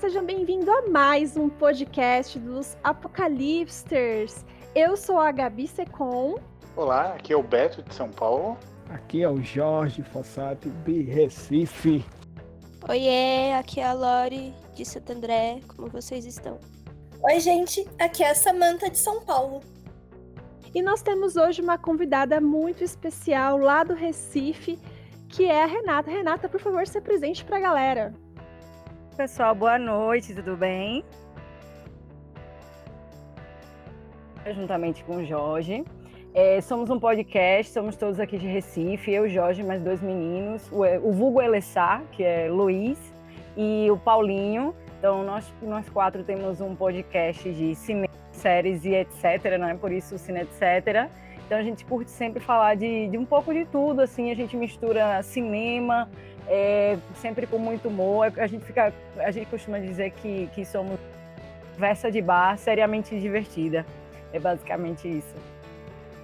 sejam bem-vindos a mais um podcast dos Apocalipsters. Eu sou a Gabi Secom. Olá, aqui é o Beto de São Paulo. Aqui é o Jorge Fossati de Recife. Oiê, aqui é a Lori de Santo André. Como vocês estão? Oi, gente, aqui é a Samanta de São Paulo. E nós temos hoje uma convidada muito especial lá do Recife, que é a Renata. Renata, por favor, se apresente para a galera. Pessoal, boa noite, tudo bem? Juntamente com o Jorge. É, somos um podcast, somos todos aqui de Recife, eu, Jorge, mais dois meninos, o, o vulgo Elessá, que é Luiz, e o Paulinho. Então, nós, nós quatro temos um podcast de cinema, séries e etc, né? Por isso, cine etc. Então, a gente curte sempre falar de, de um pouco de tudo, assim, a gente mistura cinema, é, sempre com muito humor. A gente fica, a gente costuma dizer que, que somos versa de bar seriamente divertida. É basicamente isso.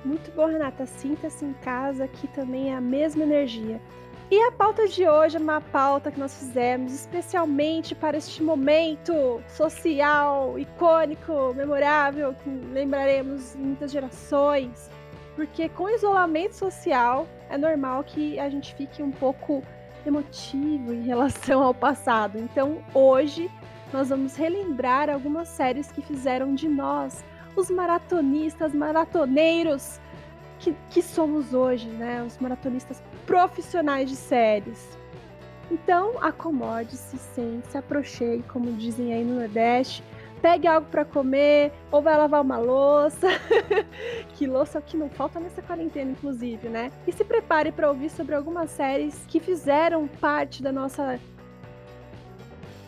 Muito bom, Renata. Sinta-se em casa, aqui também é a mesma energia. E a pauta de hoje é uma pauta que nós fizemos especialmente para este momento social, icônico, memorável, que lembraremos muitas gerações. Porque com isolamento social é normal que a gente fique um pouco emotivo em relação ao passado. Então hoje nós vamos relembrar algumas séries que fizeram de nós os maratonistas, maratoneiros que, que somos hoje, né? Os maratonistas profissionais de séries. Então, acomode-se, sente, se aproxime, como dizem aí no Nordeste. Pegue algo para comer, ou vai lavar uma louça. que louça que não falta nessa quarentena, inclusive, né? E se prepare para ouvir sobre algumas séries que fizeram parte da nossa.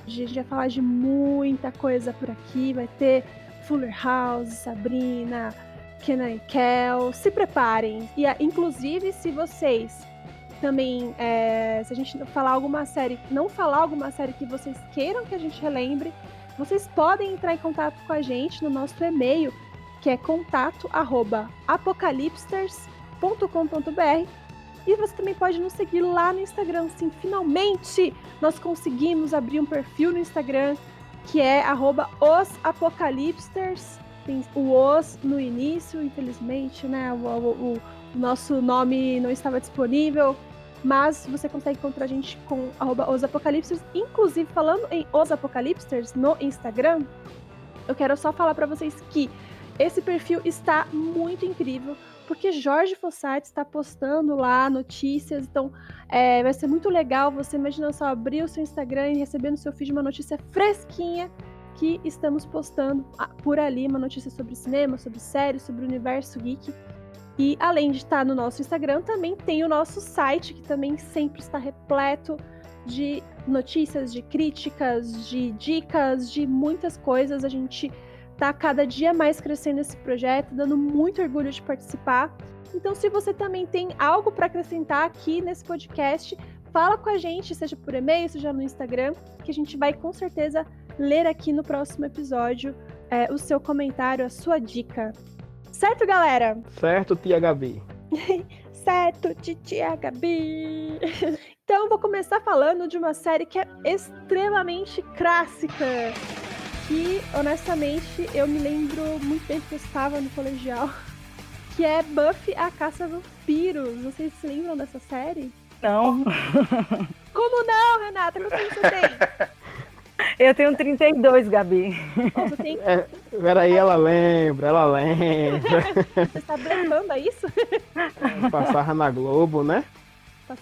A gente vai falar de muita coisa por aqui. Vai ter Fuller House, Sabrina, Kenan e Kel. Se preparem. E, inclusive, se vocês também, é, se a gente falar alguma série, não falar alguma série que vocês queiram que a gente relembre, vocês podem entrar em contato com a gente no nosso e-mail, que é contato@apocalipsters.com.br. E você também pode nos seguir lá no Instagram. Sim, finalmente nós conseguimos abrir um perfil no Instagram que é @osapocalipsters. Tem o os no início, infelizmente, né? O, o, o, nosso nome não estava disponível, mas você consegue encontrar a gente com @osapocalipsters. Inclusive, falando em Os Apocalipsters no Instagram, eu quero só falar para vocês que esse perfil está muito incrível porque Jorge Fossati está postando lá notícias, então é, vai ser muito legal você imagina só abrir o seu Instagram e receber no seu feed uma notícia fresquinha que estamos postando por ali, uma notícia sobre cinema, sobre séries, sobre o universo geek. E além de estar no nosso Instagram, também tem o nosso site, que também sempre está repleto de notícias, de críticas, de dicas, de muitas coisas. A gente tá cada dia mais crescendo esse projeto, dando muito orgulho de participar. Então, se você também tem algo para acrescentar aqui nesse podcast, fala com a gente, seja por e-mail, seja no Instagram, que a gente vai com certeza ler aqui no próximo episódio é, o seu comentário, a sua dica. Certo, galera? Certo, tia Gabi. certo, tia Gabi. então, vou começar falando de uma série que é extremamente clássica que, honestamente, eu me lembro muito bem que eu estava no colegial, que é Buffy a Caça a Vampiros. Vocês se lembram dessa série? Não. Como não, Renata? Quantos anos você tem? Eu tenho 32, Gabi. Oh, tem... é, peraí, ela lembra, ela lembra. Você está brincando, é isso? Passava na Globo, né?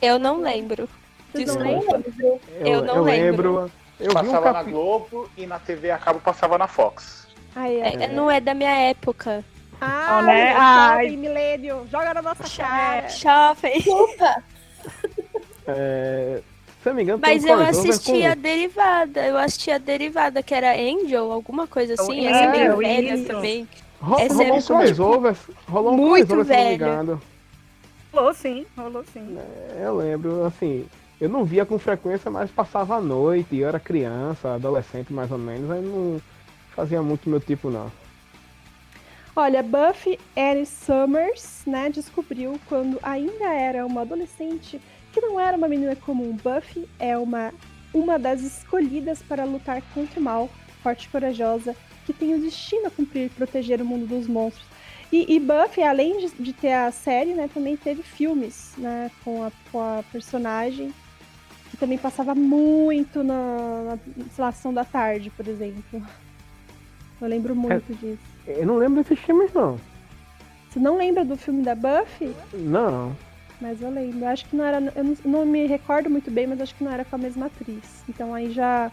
Eu não lembro. Vocês não lembram? Eu, eu não eu lembro. lembro. Eu passava um na. Globo e na TV a cabo passava na Fox. Ai, é. É, não é da minha época. Ah, Não, né? jovem Ai. milênio. Joga na nossa cara. Jovem. Desculpa. É, se não me engano, Mas eu assisti com- a derivada. Eu assisti a derivada, que era Angel, alguma coisa assim. É, Essa é bem velha também. Ro- essa rolou é um crossover. Rolou um muito crossover, se eu não me velha. engano. Rolou sim, rolou sim. Eu lembro, assim, eu não via com frequência, mas passava à noite, eu era criança, adolescente mais ou menos, aí não fazia muito meu tipo não. Olha, Buffy Annie Summers, né, descobriu quando ainda era uma adolescente que não era uma menina comum. Buffy é uma uma das escolhidas para lutar contra o mal, forte e corajosa, que tem o destino a cumprir proteger o mundo dos monstros. E, e Buffy, além de, de, ter a série, né, também teve filmes, né, com a, com a personagem, que também passava muito na, na da tarde, por exemplo. Eu lembro muito é, disso. Eu não lembro desses filmes, não. Você não lembra do filme da Buffy? Não. Mas eu lembro. Eu acho que não era. Eu não, não, me recordo muito bem, mas acho que não era com a mesma atriz. Então aí já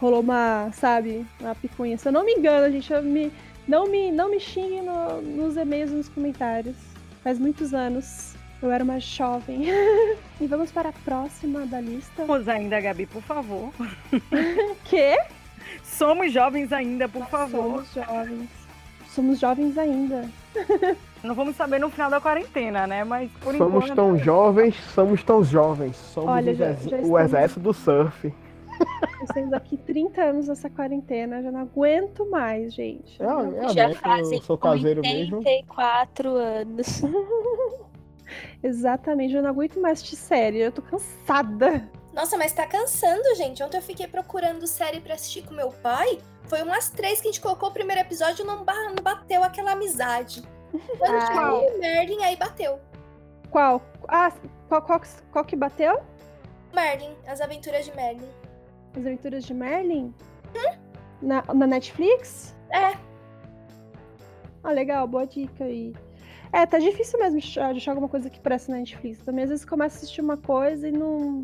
rolou uma, sabe, uma picuinha. Se eu não me engano, gente, eu me, não me, não me xingue no, nos e-mails nos comentários. Faz muitos anos. Eu era uma jovem. e vamos para a próxima da lista. Vamos ainda, Gabi, por favor. Quê? Somos jovens ainda, por favor. Somos jovens. Somos jovens ainda. Não vamos saber no final da quarentena, né? Mas por somos enquanto. tão jovens, somos tão jovens. Somos Olha, já, já o exército do surf. Estamos aqui 30 anos nessa quarentena, já não aguento mais, gente. É, é já fazem eu sou caseiro 84 mesmo. anos. Exatamente, eu não aguento mais de série, eu tô cansada. Nossa, mas tá cansando, gente. Ontem eu fiquei procurando série pra assistir com meu pai. Foi umas três que a gente colocou o primeiro episódio e não, bateu aquela amizade. Quando ah, chegou o Merlin, aí bateu. Qual? Ah, qual, qual, qual que bateu? Merlin, As Aventuras de Merlin. As Aventuras de Merlin? Hum? Na, na Netflix? É. Ah, legal, boa dica aí. É, tá difícil mesmo achar alguma coisa que parece na Netflix. Também às vezes começa a assistir uma coisa e não,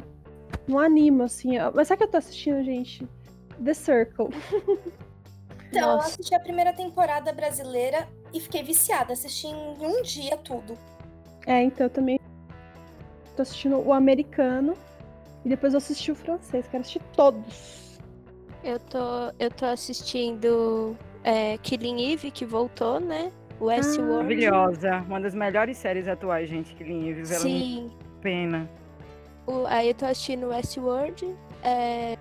não anima, assim. Mas sabe o que eu tô assistindo, gente? The Circle. Então, Nossa. eu assisti a primeira temporada brasileira e fiquei viciada. Assisti em um dia tudo. É, então eu também tô assistindo o americano e depois eu assisti o francês. Quero assistir todos. Eu tô, eu tô assistindo é, Killing Eve, que voltou, né? Westworld. Ah, maravilhosa. Uma das melhores séries atuais, gente, Killing Eve. Sim. Pena. O, aí eu tô assistindo Westworld. É,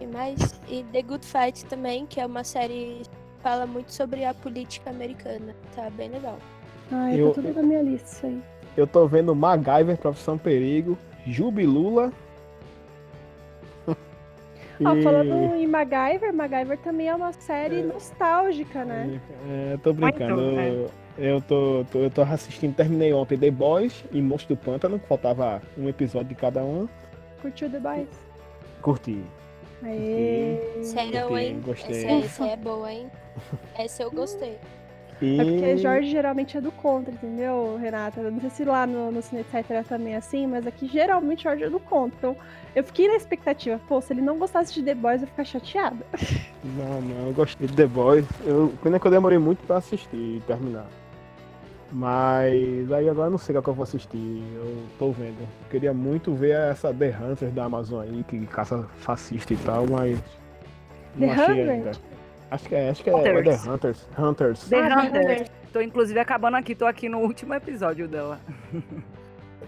e mais. E The Good Fight também, que é uma série fala muito sobre a política americana. Tá bem legal. Ah, eu, tá tudo na minha lista isso aí. Eu tô vendo MacGyver, Profissão Perigo, Jubilula Ó, falando em MacGyver, MacGyver também é uma série é, nostálgica, né? É, tô brincando. Então, é. Eu tô, tô, eu tô assistindo, terminei ontem The Boys e Monstro do Pântano, faltava um episódio de cada um. Curtiu The Boys? Curti. Aê! Sério, hein? Gostei. Essa, essa é boa, hein? Essa eu gostei. E... É porque Jorge geralmente é do contra, entendeu, Renata? Eu não sei se lá no, no Cine Etc também é assim, mas aqui geralmente Jorge é do contra. Então eu fiquei na expectativa, pô, se ele não gostasse de The Boys, eu ia ficar chateada. Não, não, eu gostei de The Boys. Eu, pena que eu demorei muito pra assistir e terminar. Mas aí agora eu não sei qual que eu vou assistir. Eu tô vendo. Eu queria muito ver essa The Hunters da Amazon aí, que caça fascista e tal, mas. The não achei ainda. Acho que é, acho que é, é The Hunters. Hunters. The ah, Hunters. Tô inclusive acabando aqui, tô aqui no último episódio dela.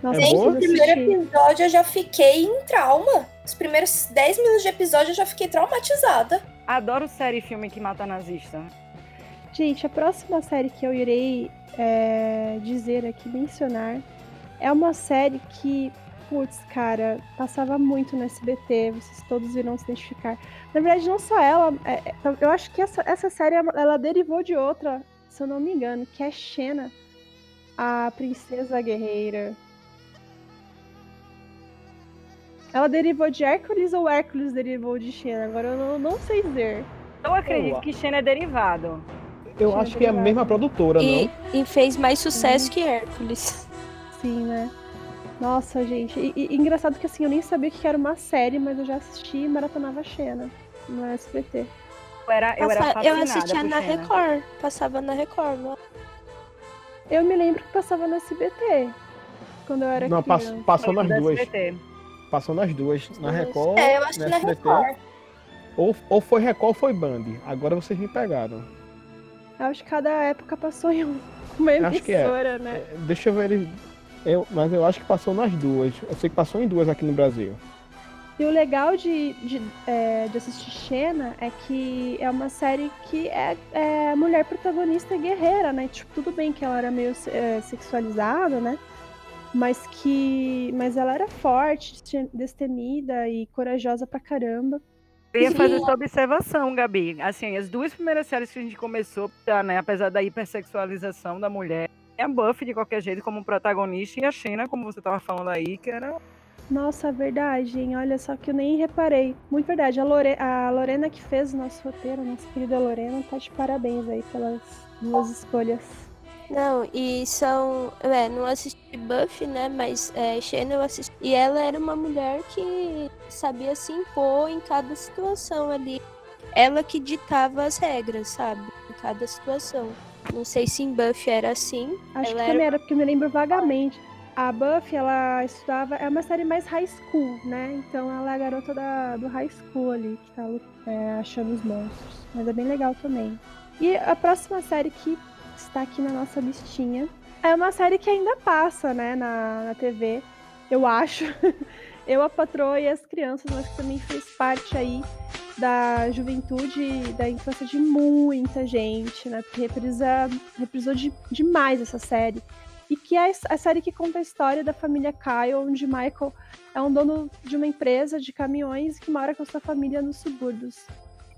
Nossa, é Gente, no primeiro episódio eu já fiquei em trauma. Os primeiros 10 minutos de episódio eu já fiquei traumatizada. Adoro série e filme que mata nazista. Gente, a próxima série que eu irei é, dizer aqui, mencionar, é uma série que putz, cara, passava muito no SBT, vocês todos irão se identificar. Na verdade, não só ela, é, é, eu acho que essa, essa série, ela derivou de outra, se eu não me engano, que é Xena, a princesa guerreira. Ela derivou de Hércules ou Hércules derivou de Xena? Agora eu não, não sei dizer. Eu acredito que Xena é derivado. Eu acho que é a mesma produtora, e, não? E fez mais sucesso que Hércules. Sim, né? Nossa, gente. E, e, engraçado que assim, eu nem sabia que era uma série, mas eu já assisti e maratonava Xena no SBT. Eu era, eu Passa, era Eu assistia na Xena. Record. Passava na Record, não? Eu me lembro que passava no SBT. Quando eu era Não, criança. passou nas duas. SBT. Passou nas duas. Na Record. É, eu acho que na SBT. Record. Ou, ou foi Record ou foi Band. Agora vocês me pegaram. Eu acho que cada época passou em uma emissora, acho que é. né? É, deixa eu ver. Eu, mas eu acho que passou nas duas. Eu sei que passou em duas aqui no Brasil. E o legal de, de, é, de assistir Xena é que é uma série que é, é mulher protagonista guerreira, né? Tipo, tudo bem que ela era meio é, sexualizada, né? mas que. Mas ela era forte, destemida e corajosa pra caramba. Eu ia fazer essa observação, Gabi. Assim, as duas primeiras séries que a gente começou, tá, né, apesar da hipersexualização da mulher, tem a Buffy de qualquer jeito como protagonista e a Xena, como você tava falando aí, que era Nossa, é verdade, hein? Olha só que eu nem reparei. Muito verdade. A, Lore... a Lorena que fez o nosso roteiro, nossa querida Lorena, tá de parabéns aí pelas duas escolhas. Não, e são. É, não assisti Buffy, né? Mas é, Xena eu assisti. E ela era uma mulher que sabia se impor em cada situação ali. Ela que ditava as regras, sabe? Em cada situação. Não sei se em Buffy era assim. Acho Ela que também era porque eu me lembro vagamente. A Buffy, ela estudava. É uma série mais high school, né? Então ela é a garota da, do high school ali, que tá é, achando os monstros. Mas é bem legal também. E a próxima série que está aqui na nossa listinha é uma série que ainda passa, né, na, na TV. Eu acho. Eu, a patroa e as crianças, mas que também fez parte aí da juventude da infância de muita gente, né? Porque reprisa, reprisou de, demais essa série. E que é a série que conta a história da família Kyle, onde Michael é um dono de uma empresa de caminhões que mora com sua família nos subúrbios.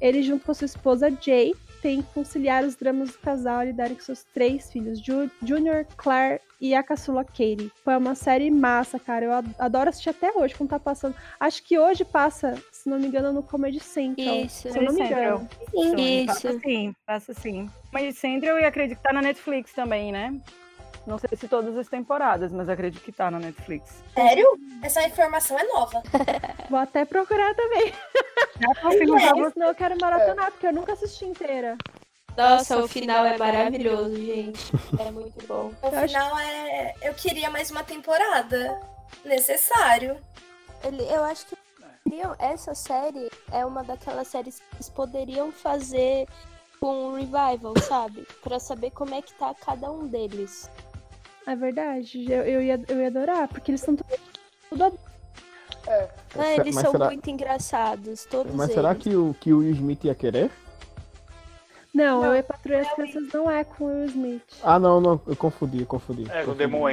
Ele, junto com sua esposa Jay, tem que conciliar os dramas do casal e lidar com seus três filhos, Ju Junior, Claire e a caçula Katie. Foi uma série massa, cara. Eu ad- adoro assistir até hoje, quando tá passando. Acho que hoje passa, se não me engano, no Comedy Central. Isso. Se eu não me engano. Passa Isso. sim, passa sim. Mas Central eu acredito que tá na Netflix também, né? Não sei se todas as temporadas, mas acredito que tá na Netflix. Sério? Essa informação é nova. Vou até procurar também. Confirmo Senão eu quero maratonar, porque eu nunca assisti inteira. Nossa, o final é maravilhoso, gente. É muito bom. O Eu acho- final é. Eu queria mais uma temporada. Necessário. Ele- eu acho que essa série é uma daquelas séries que eles poderiam fazer com um revival, sabe? Pra saber como é que tá cada um deles. É verdade. Eu, eu, ia, eu ia adorar, porque eles estão tudo Ah, eles mas são será, muito engraçados, todos mas eles. será que o, que o Will Smith ia querer? Não, Não, eu e Patrulha as Crianças não é com o Will Smith. Ah, não, não, eu confundi, eu confundi. É, com o. Demon.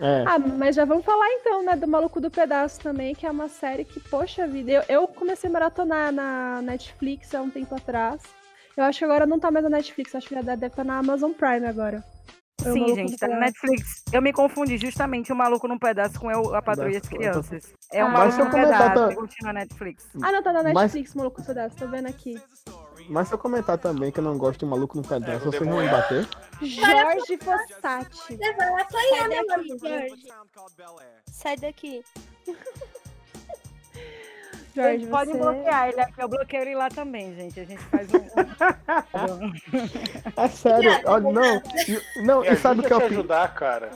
É, Ah, mas já vamos falar então, né, do Maluco do Pedaço também, que é uma série que, poxa vida, eu, eu comecei a maratonar na Netflix há um tempo atrás. Eu acho que agora não tá mais na Netflix, acho que já deve estar na Amazon Prime agora. O Sim, Maluco gente, do tá no Pedaço. Netflix. Eu me confundi justamente o maluco num pedaço com eu, a patrulha e as Pedaço, crianças. É o Ah. maluco Mas se eu num pedaço, tá- continua na Netflix. Ah, não, tá na Mas- Netflix, Maluco do Pedaço, tô vendo aqui. mas se eu comentar também que eu não gosto de maluco no pedaço, É, vocês vão me bater? Jorge Fossati. Você vai apanhar, Sai né? Jorge. Sai daqui. Jorge, Vocês podem você... bloquear ele aqui. Eu bloqueio ele lá também, gente. A gente faz um. É sério, olha, não, e- não, e sabe o que é a te ajudar, cara.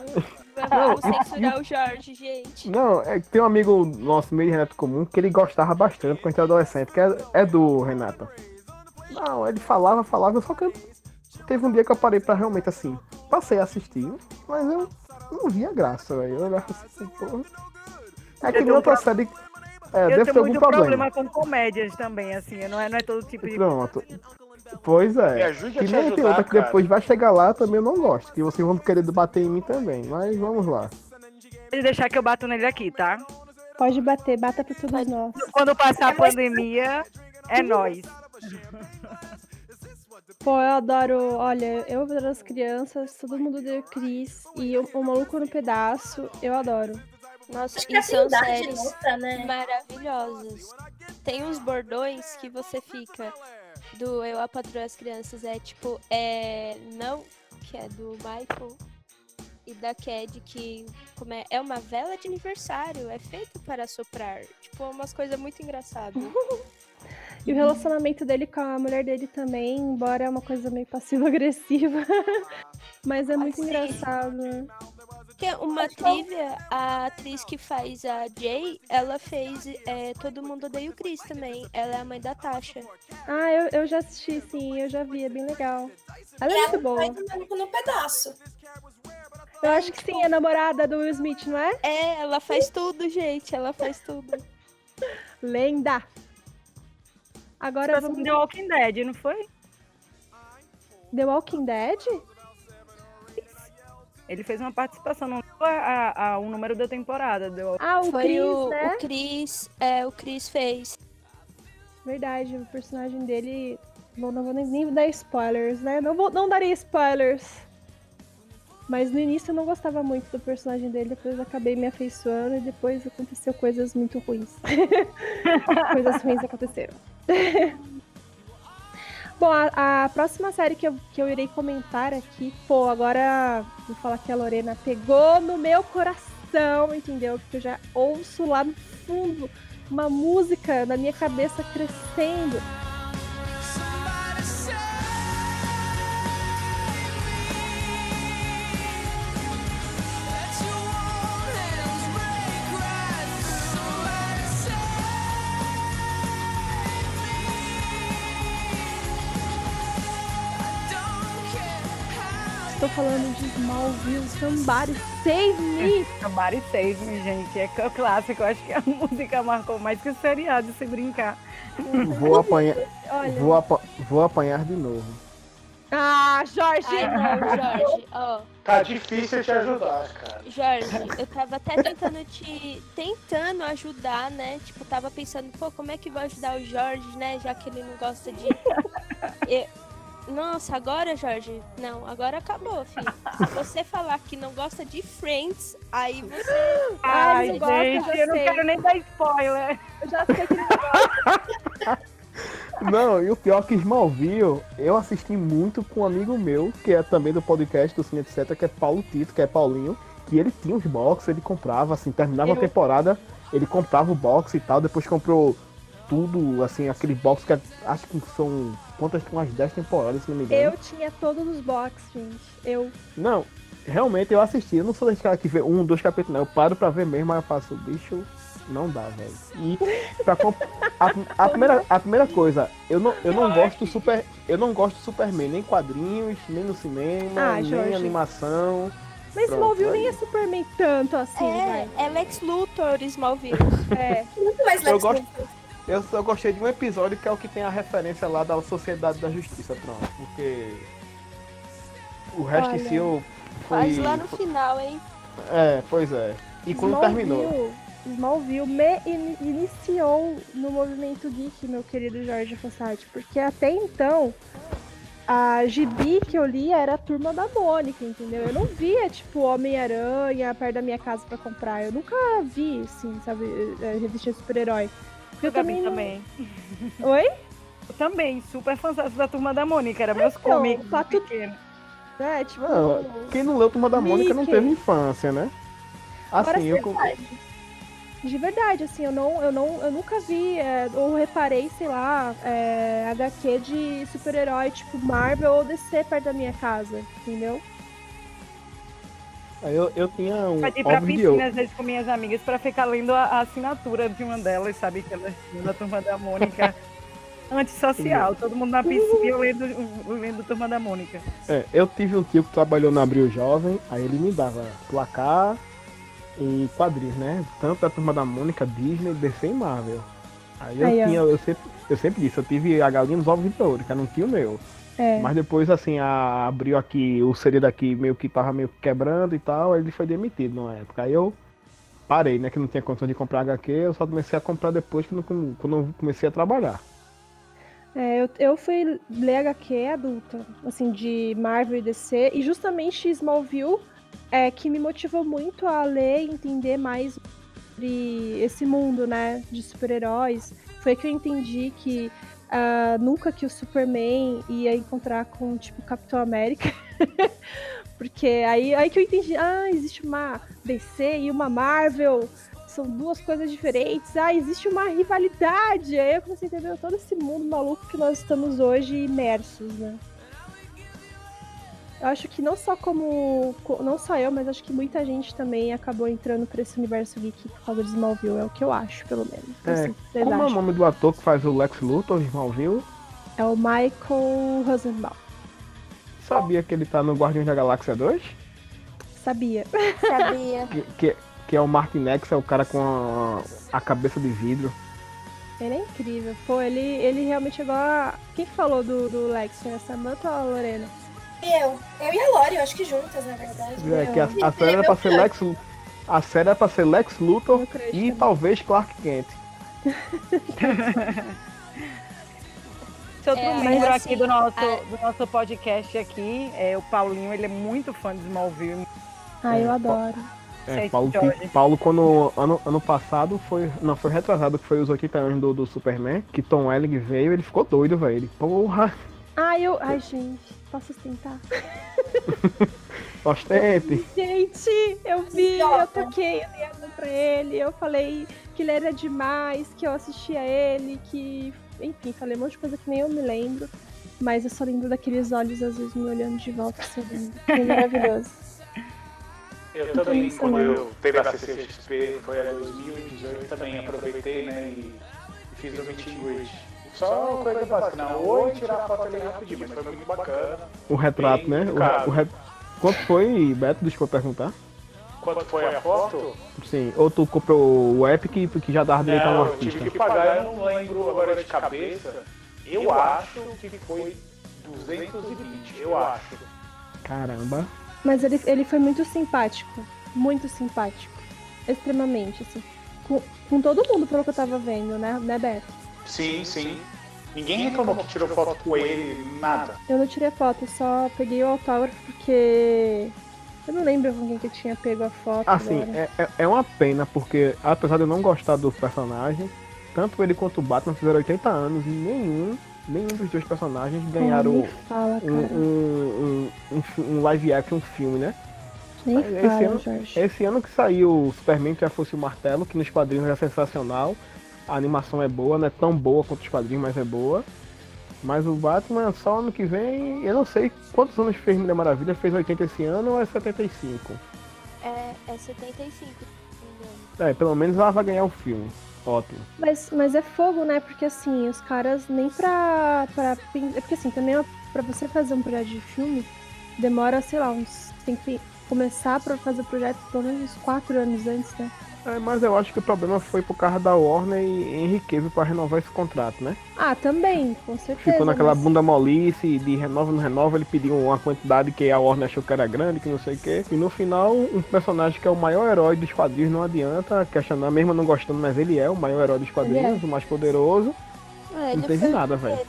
Vamos censurar o Jorge, gente. Não, é que tem um amigo nosso, meio Renato comum, que ele gostava bastante quando era adolescente, que é, é do Renato. Não, ele falava, falava, só que eu- teve um dia que eu parei pra realmente assim, passei a assistir, mas eu não via graça, velho. Eu olhava assim, porra. É que nem outra série. É, eu deve ter tenho algum muito problema. problema com comédias também, assim. Não é, não é todo tipo de. Pronto. Pois é. Que nem tem outra que cara. depois vai chegar lá também eu não gosto. Que vocês vão querer debater em mim também. Mas vamos lá. Pode deixar que eu bato nele aqui, tá? Pode bater, bata pra todos nós. Quando passar a pandemia, é nós. Pô, eu adoro. Olha, eu adoro as crianças, todo mundo deu Cris e o, o Maluco no Pedaço, eu adoro. Nossa, Acho que e são Trindade séries nunca, né? maravilhosas. Tem uns bordões que você fica do Eu, a Patroa e as Crianças. É tipo, é. Não, que é do Michael. E da Cad, que como é, é uma vela de aniversário, é feito para soprar. Tipo, umas coisas muito engraçadas. E o relacionamento dele com a mulher dele também, embora é uma coisa meio passivo-agressiva. Mas é muito sim. engraçado. Que é uma trivia, a atriz que faz a Jay, ela fez é, Todo Mundo Odeia o Chris também. Ela é a mãe da Tasha. Ah, eu, eu já assisti, sim, eu já vi, é bem legal. Ela é muito ela boa. no pedaço. Eu acho que sim, é namorada do Will Smith, não é? É, ela faz tudo, gente. Ela faz tudo. Lenda! Agora Passou vamos... The Walking Dead, não foi? The Walking Dead? Ele fez uma participação, não deu a, a, o número da temporada. Deu... Ah, o Foi Chris, o, né? o Chris. É, o Chris fez. Verdade, o personagem dele. Bom, não vou nem, nem dar spoilers, né? Não, vou, não darei spoilers. Mas no início eu não gostava muito do personagem dele, depois eu acabei me afeiçoando e depois aconteceu coisas muito ruins. coisas ruins aconteceram. Bom, a, a próxima série que eu, que eu irei comentar aqui, pô, agora vou falar que a Lorena pegou no meu coração, entendeu? Porque eu já ouço lá no fundo uma música na minha cabeça crescendo. Estou falando de Smallville, Somebody Save Me! Somebody Save Me, gente. É cl- clássico. Eu acho que a música marcou mais que o seriado, se brincar. Vou apanhar, Olha. vou, apa- vou apanhar de novo. Ah, Jorge! Ai, não, Jorge. Ó, Tá difícil te ajudar, cara. Jorge, eu tava até tentando te. tentando ajudar, né? Tipo, tava pensando, pô, como é que vou ajudar o Jorge, né? Já que ele não gosta de. Eu- Nossa, agora, Jorge. Não, agora acabou, filho. Se você falar que não gosta de Friends, aí você. Ah, Ai, gosta, gente, eu não quero nem dar spoiler. Eu já sei que não gosta. Não, e o pior é que Smallville, eu assisti muito com um amigo meu, que é também do podcast do Cine Etc, que é Paulo Tito, que é Paulinho, que ele tinha os boxes, ele comprava, assim, terminava Eu- a temporada, ele comprava o box e tal, depois comprou tudo, assim, aquele box que é- acho que são quantas, umas 10 temporadas, se não me engano. Eu tinha todos os boxes, gente. Eu. Não, realmente eu assisti, eu não sou desse cara que vê um, dois capítulos, não, eu paro pra ver mesmo, mas eu faço, bicho, não dá, velho. E pra comp... a, a primeira, a primeira coisa, eu não, eu não gosto do super. Eu não gosto do Superman, nem quadrinhos, nem no cinema, Ah, nem Jorge. animação. Mas Pronto, Smallville aí. nem é Superman tanto assim, É, é Lex Luthor, Smallville. É. Muito mais Eu Lex gosto- Luthor. Eu só gostei de um episódio que é o que tem a referência lá da Sociedade da Justiça, pronto. Porque. O resto em Olha, si eu. Mas lá no final, hein? É, pois é. E quando terminou. Smallville- me in- iniciou no movimento geek, meu querido Jorge Fossati, porque até então a gibi que eu lia era a turma da Mônica, entendeu? Eu não via, tipo, Homem-Aranha perto da minha casa pra comprar. Eu nunca vi, assim, sabe, eh, revista super-herói. Eu Gabi também. não-. Oi? Eu também, super fãzão da Turma da Mônica. Era meus Então, comics Pato- pequenos. É, tipo. Não, quem não leu Turma da Mônica não teve infância, né? Agora Assim, eu. com- De verdade, assim, eu não, eu não, eu nunca vi é, ou reparei, sei lá, é, HQ de super-herói tipo Marvel ou DC perto da minha casa, entendeu? Eu, eu tinha um Pra ir pra piscina, às vezes, com minhas amigas, pra ficar lendo a, a assinatura de uma delas, sabe? Que tinham da Turma da Mônica. Antissocial, todo mundo na piscina e eu lendo, lendo Turma da Mônica. É, eu tive um tio que trabalhou na Abril Jovem, aí ele me dava placar e quadrinhos, né? Tanto da Turma da Mônica, Disney, DC e Marvel. Aí eu Aí, ó. tinha, eu sempre, eu sempre disse, eu tive a galinha dos ovos de ouro, que era um tio meu. É. Mas depois, assim, a, abriu aqui, o CD daqui meio que tava meio que quebrando e tal, aí ele foi demitido na época. Aí eu parei, né? Que não tinha condição de comprar HQ, eu só comecei a comprar depois que não- quando eu comecei a trabalhar. É, eu, eu fui ler HQ adulta, assim, de Marvel e DC, e justamente Smallville é que me motivou muito a ler e entender mais sobre esse mundo, né, de super-heróis. Foi que eu entendi que ah, nunca que o Superman ia encontrar com, tipo, Capitão América. Porque aí, aí que eu entendi, ah, existe uma DC e uma Marvel, são duas coisas diferentes. Ah, existe uma rivalidade. Aí eu comecei a entender todo esse mundo maluco que nós estamos hoje imersos, né? Eu acho que não só como. co- Não só eu, mas acho que muita gente também acabou entrando pra esse universo geek por causa de Smallville. É o que eu acho, pelo menos. É, Como é o nome do ator que faz o Lex Luthor, Smallville? É o Michael Rosenbaum. Sabia que ele tá no Guardiões da Galáxia 2? Sabia. Sabia. Que, que, que é o Martin X, é o cara com a, a cabeça de vidro. Ele é incrível. Pô, ele, ele realmente é igual a... Quem que falou do, do Lex? Foi a Samantha ou a Lorena? Eu. Eu e a Lori, eu acho que juntas, na verdade. É, que a, a série era pra ser Lex A série era pra ser Lex Luthor e também. talvez Clark Kent. Se outro É, membro mas aqui assim, do nosso, a- do nosso podcast aqui, é o Paulinho, ele é muito fã de Smallville. Ah, eu É, adoro. É, Paulo, Jorge. Paulo, quando ano, ano passado foi. Não, foi retrasado, que foi os 80 anos do, do Superman, que Tom Welling veio, ele ficou doido, velho. Ele, Porra, Ai, eu. Ai, gente, posso sustentar? ostente. Gente, eu vi, eu toquei o dedo pra ele, eu falei que ele era demais, que eu assistia ele, que. Enfim, falei um monte de coisa que nem eu me lembro. Mas eu só lembro daqueles olhos azuis me olhando de volta sorrindo. Foi maravilhoso. Eu também, Isso quando eu teve a CCXP, foi em 2018, também aproveitei, né, e, fiz o meet and greet. Só uma coisa básica, não, oi, tirar foto ali rapidinho, mas foi muito bacana. O retrato, né? O, o re- Quanto foi, Beto? Deixa eu perguntar. Quanto foi a foto? Sim. Ou tu comprou o Epic que já dava direito a um Não, eu artista? tive que pagar, eu não lembro agora de cabeça. Eu acho que foi 220, eu acho. Caramba. Mas ele, ele foi muito simpático. Muito simpático. Extremamente, assim. Com, com todo mundo, pelo que eu tava vendo, né, né, Beto? Sim, sim. Ninguém reclamou que tirou foto com ele, nada. Eu não tirei foto, só peguei o autógrafo porque. Eu não lembro com quem que eu tinha pego a foto. Assim, é, é- é uma pena, porque apesar de eu não gostar do personagem, tanto ele quanto o Batman fizeram 80 anos e nenhum, nenhum dos dois personagens ganharam fala, um, um, um, um um live action filme, né? Nem esse fala, ano- Jorge. Esse ano que saiu o Superman que já fosse o martelo, que nos quadrinhos é sensacional. A animação é boa, não é tão boa quanto os quadrinhos, mas é boa. Mas o Batman só ano que vem, eu não sei quantos anos fez Mulher Maravilha, fez 80 esse ano ou é 75? É, é 75, se não me engano. É, pelo menos ela vai ganhar o filme. Ótimo. Mas, mas é fogo, né? Porque assim, os caras nem pra. pra é porque assim, também pra você fazer um projeto de filme, demora, sei lá, uns. Tem que começar pra fazer o projeto pelo menos uns 4 anos antes, né? É, mas eu acho que o problema foi por causa da Warner e Henry Cavill pra renovar esse contrato, né? Ah, também, com certeza. Ficou naquela mas- bunda molice de renova, não renova, ele pediu uma quantidade que a Warner achou que era grande, que não sei o quê. E no final, um personagem que é o maior herói dos quadrinhos não adianta questionar, mesmo não gostando, mas ele é o maior herói dos quadrinhos, o mais poderoso. Ah, Não foi nada, velho.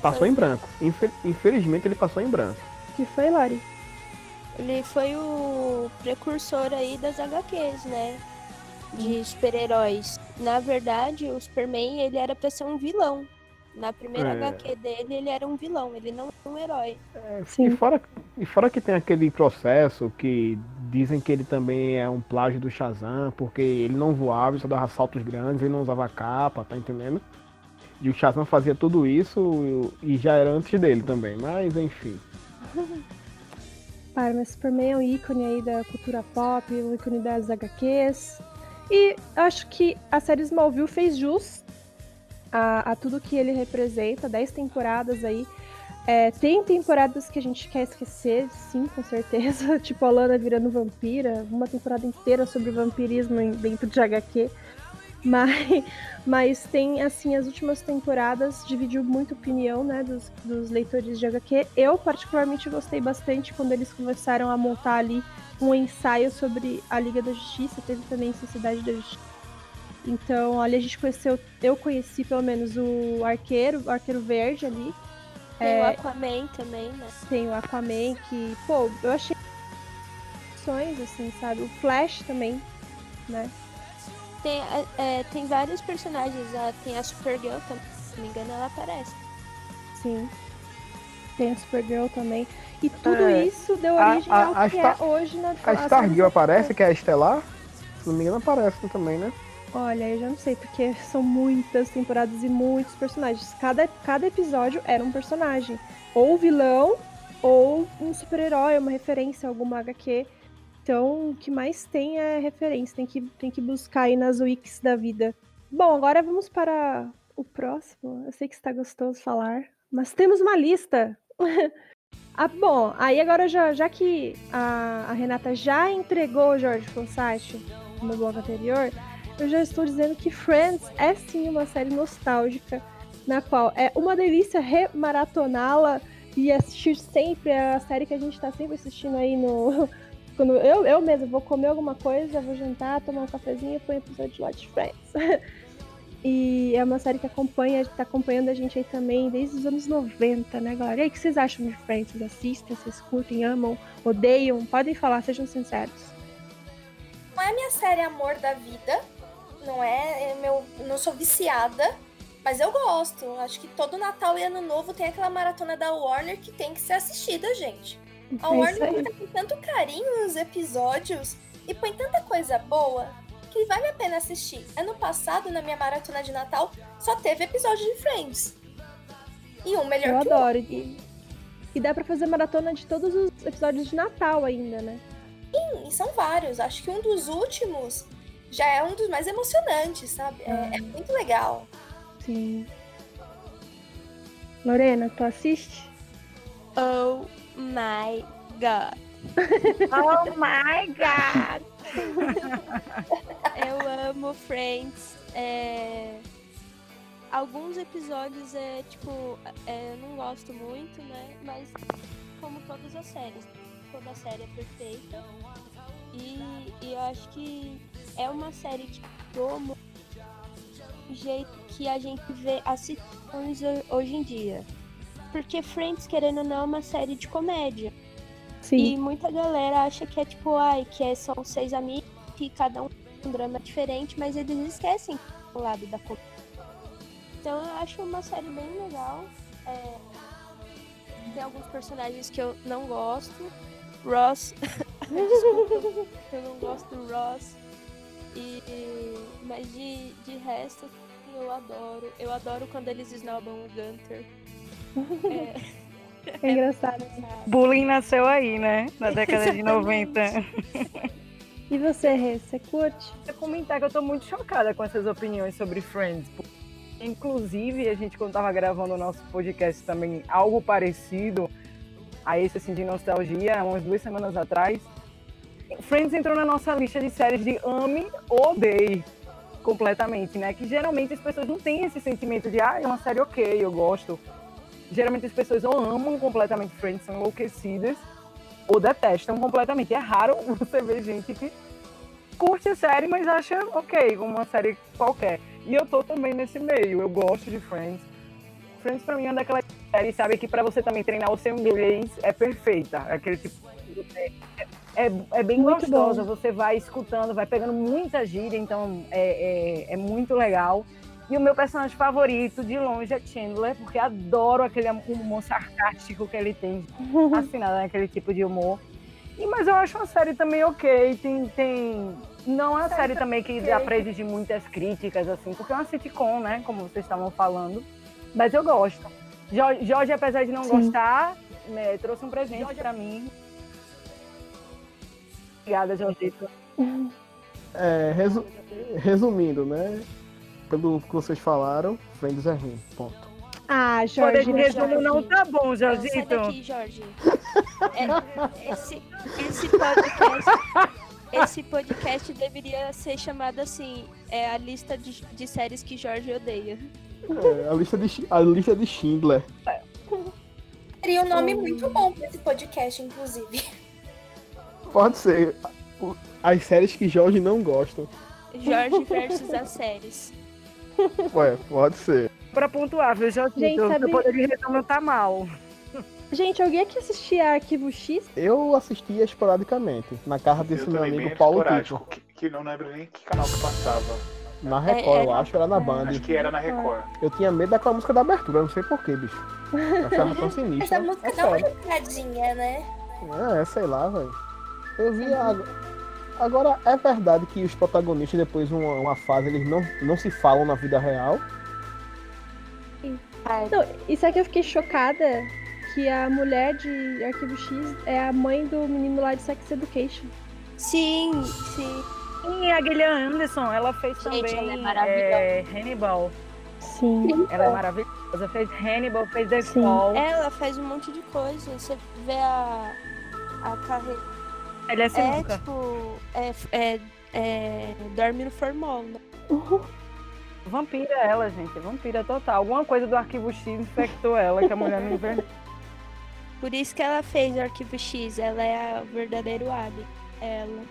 Passou em branco. Infe- Infelizmente ele passou em branco. Que foi, Lori? Ele foi o precursor aí das HQs, né? De super-heróis. Na verdade, o Superman, ele era pra ser um vilão. Na primeira É. HQ dele, ele era um vilão, ele não era um herói. E Sim. fora, e fora que tem aquele processo que dizem que ele também é um plágio do Shazam, porque ele não voava, ele só dava saltos grandes, ele não usava capa, tá entendendo? E o Shazam fazia tudo isso e já era antes dele também, mas enfim. Para, mas Superman é um ícone aí da cultura pop, um ícone das HQs. E acho que a série Smallville fez jus a, a tudo que ele representa, 10 temporadas aí. É, tem temporadas que a gente quer esquecer, sim, com certeza. tipo a Lana virando vampira, uma temporada inteira sobre vampirismo dentro de HQ. Mas, mas tem, assim, as últimas temporadas dividiu muito opinião, né, dos, dos leitores de HQ. Eu, particularmente, gostei bastante quando eles começaram a montar ali um ensaio sobre a Liga da Justiça, teve também Sociedade da Justiça. Então, olha, a gente conheceu, eu conheci pelo menos o Arqueiro, o Arqueiro Verde ali, Tem É. o Aquaman também, né? tem o Aquaman, que, pô, eu achei opções, assim, sabe? O Flash também, né? Tem, é, é, tem vários personagens, a- tem a Supergirl também, se não me engano, ela aparece. Sim. Tem a Supergirl também. E tudo É, isso deu a- origem a- ao a que Star- é hoje na A Stargirl aparece, que é a Estelar? Se não me engano, aparece também, né? Olha, eu já não sei, porque são muitas temporadas e muitos personagens. Cada, cada episódio era um personagem. Ou vilão, ou um super-herói, uma referência a alguma HQ. Então, o que mais tem é referência. Tem que, tem que buscar aí nas wikis da vida. Bom, agora vamos para o próximo. Eu sei que está gostoso falar, mas temos uma lista. ah, bom, aí agora já, já que a, a Renata já entregou o Jorge Fonsati no bloco anterior, eu já estou dizendo que Friends é sim uma série nostálgica, na qual é uma delícia remaratoná-la e assistir sempre a série que a gente tá sempre assistindo aí no. Quando eu, eu mesmo vou comer alguma coisa, vou jantar, tomar um cafezinho e põe episódio de Lost Friends. e é uma série que acompanha, tá acompanhando a gente aí também desde os anos 90, né, galera? E aí, o que vocês acham de Friends? Vocês assistem, vocês curtem, amam, odeiam? Podem falar, sejam sinceros. Não é minha série amor da vida, não é, é meu, não sou viciada, mas eu gosto. Acho que todo Natal e Ano Novo tem aquela maratona da Warner que tem que ser assistida, gente. A É Warner tá com tanto carinho nos episódios e põe tanta coisa boa que vale a pena assistir. Ano passado, na minha maratona de Natal, só teve episódio de Friends. E um melhor Eu que o adoro. E, e dá pra fazer maratona de todos os episódios de Natal ainda, né? outro. E são vários. Acho que um dos últimos já é um dos mais emocionantes, sabe? É, é muito legal. Sim. Lorena, tu assiste? Oh my god. Oh my god! Eu amo Friends. É... Alguns episódios é tipo. é, eu não gosto muito, né? Mas como todas as séries. Toda série é perfeita. E, e eu acho que é uma série que mudou muito o jeito que a gente vê as situações ho- hoje em dia. Porque Friends, querendo ou não, é uma série de comédia. E muita galera acha que é tipo, ai, que é, são seis amigos, que cada um tem um drama diferente, mas eles esquecem o lado da comédia. Então eu acho uma série bem legal. É, Tem alguns personagens que eu não gosto. Ross. Desculpa, eu não gosto do Ross. E, mas de, de resto, eu adoro. Eu adoro quando eles esnobam o Gunter. É, É engraçado. sabe? Bullying nasceu aí, né? Na década de 90. E você, Rê, você curte? Eu comentar que eu tô muito chocada com essas opiniões sobre Friends. Inclusive, a gente, quando tava gravando o nosso podcast também, algo parecido a esse, assim, de nostalgia, umas duas semanas atrás, Friends entrou na nossa lista de séries de ame ou odeie completamente, né? Que geralmente as pessoas não têm esse sentimento de, ah, é uma série ok, eu gosto. Geralmente as pessoas ou amam completamente Friends, são enlouquecidas, ou detestam completamente. É raro você ver gente que curte a série, mas acha ok, uma série qualquer. E eu tô também nesse meio, eu gosto de Friends. Friends pra mim é uma daquelas séries, sabe, que pra você também treinar o seu inglês é perfeita. É aquele tipo. É, é, é bem Muito gostosa, bom. você vai escutando, vai pegando muita gíria, então é, é, é muito legal. E o meu personagem favorito, de longe, é Chandler, porque adoro aquele humor sarcástico que ele tem fascinada naquele tipo de humor. E, mas eu acho uma série também ok. Tem. tem... Não é uma série também que dá pra exigir muitas críticas, assim, porque é uma sitcom, né? Como vocês estavam falando. Mas eu gosto. Jo- Jorge, apesar de não Sim. gostar, né, trouxe um presente pra mim. Obrigada, Josito. É, resu- resumindo, né? Pelo que vocês falaram, Friends é ruim. Ponto. Ah, Poder Jorge. de resumo não tá bom, Não, sai daqui, Jorge. É, esse, esse podcast. Esse podcast deveria ser chamado assim: é a lista de, de séries que Jorge odeia. É, a, lista de, a lista de Schindler. Seria um nome muito bom pra esse podcast, inclusive. Pode ser. As séries que Jorge não gosta. Jorge versus as séries. Ué, pode ser. Pra pontuar, viu, Josito? Gente, sabe- poder de resumo tá mal. Gente, alguém aqui assistia Arquivo X? Eu assistia esporadicamente, na casa desse Eu meu amigo Paulo Tito. que, que não lembro nem que canal que passava. Na Record, É, eu é- acho, era na Band. Acho que era na Record. Eu tinha medo daquela música da abertura, não sei porquê, bicho. Eu achava tão sinistra. Essa música é dá uma né? É, sei lá, velho. Eu vi a... Agora, é verdade que os protagonistas, depois de uma, uma fase, eles não, não se falam na vida real. Não, isso é que eu fiquei chocada que a mulher de Arquivo X é a mãe do menino lá de Sex Education. Sim, sim. E a Gillian Anderson, ela fez Gente, também ela é maravilhosa. é, Hannibal. Sim. Ela é maravilhosa. Fez Hannibal, fez The Sim. Fall. Ela faz um monte de coisa. Você vê a, a carreira. Ela é É sinuca. tipo. É, é, é, dorme no formol, né? Vampira ela, gente. Vampira total. Alguma coisa do arquivo X infectou ela, que a mulher não envelhece. Por isso que ela fez o Arquivo X. Ela é a verdadeiro Abby. Ela.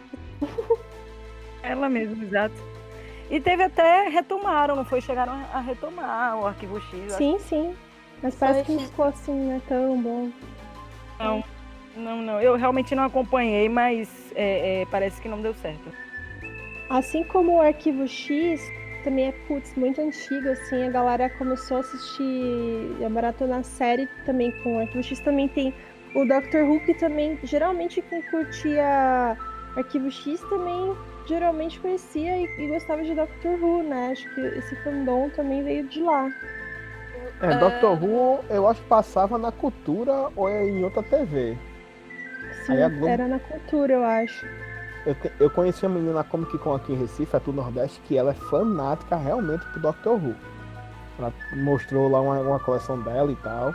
Ela mesmo, exato. E teve até, retomaram, não foi? Chegaram a retomar o arquivo X. eu acho. Sim, sim. Mas parece que não ficou assim, né? Tão bom. Não, não, não. Eu realmente não acompanhei, mas é, é, parece que não deu certo. Assim como o Arquivo X também é, putz, muito antigo, assim, a galera começou a assistir a maratona série também com o Arquivo X. Também tem o Doctor Who, que também, geralmente, quem curtia Arquivo X também geralmente conhecia e, e gostava de Doctor Who, né? Acho que esse fandom também veio de lá. É, Doctor Who, eu acho que passava na cultura ou é em outra TV. Sim, a Globo- era na cultura, eu acho. Eu, te- eu conheci uma menina na Comic Con aqui em Recife, é do Nordeste, que ela é fanática realmente pro Doctor Who. Ela mostrou lá uma, uma coleção dela e tal.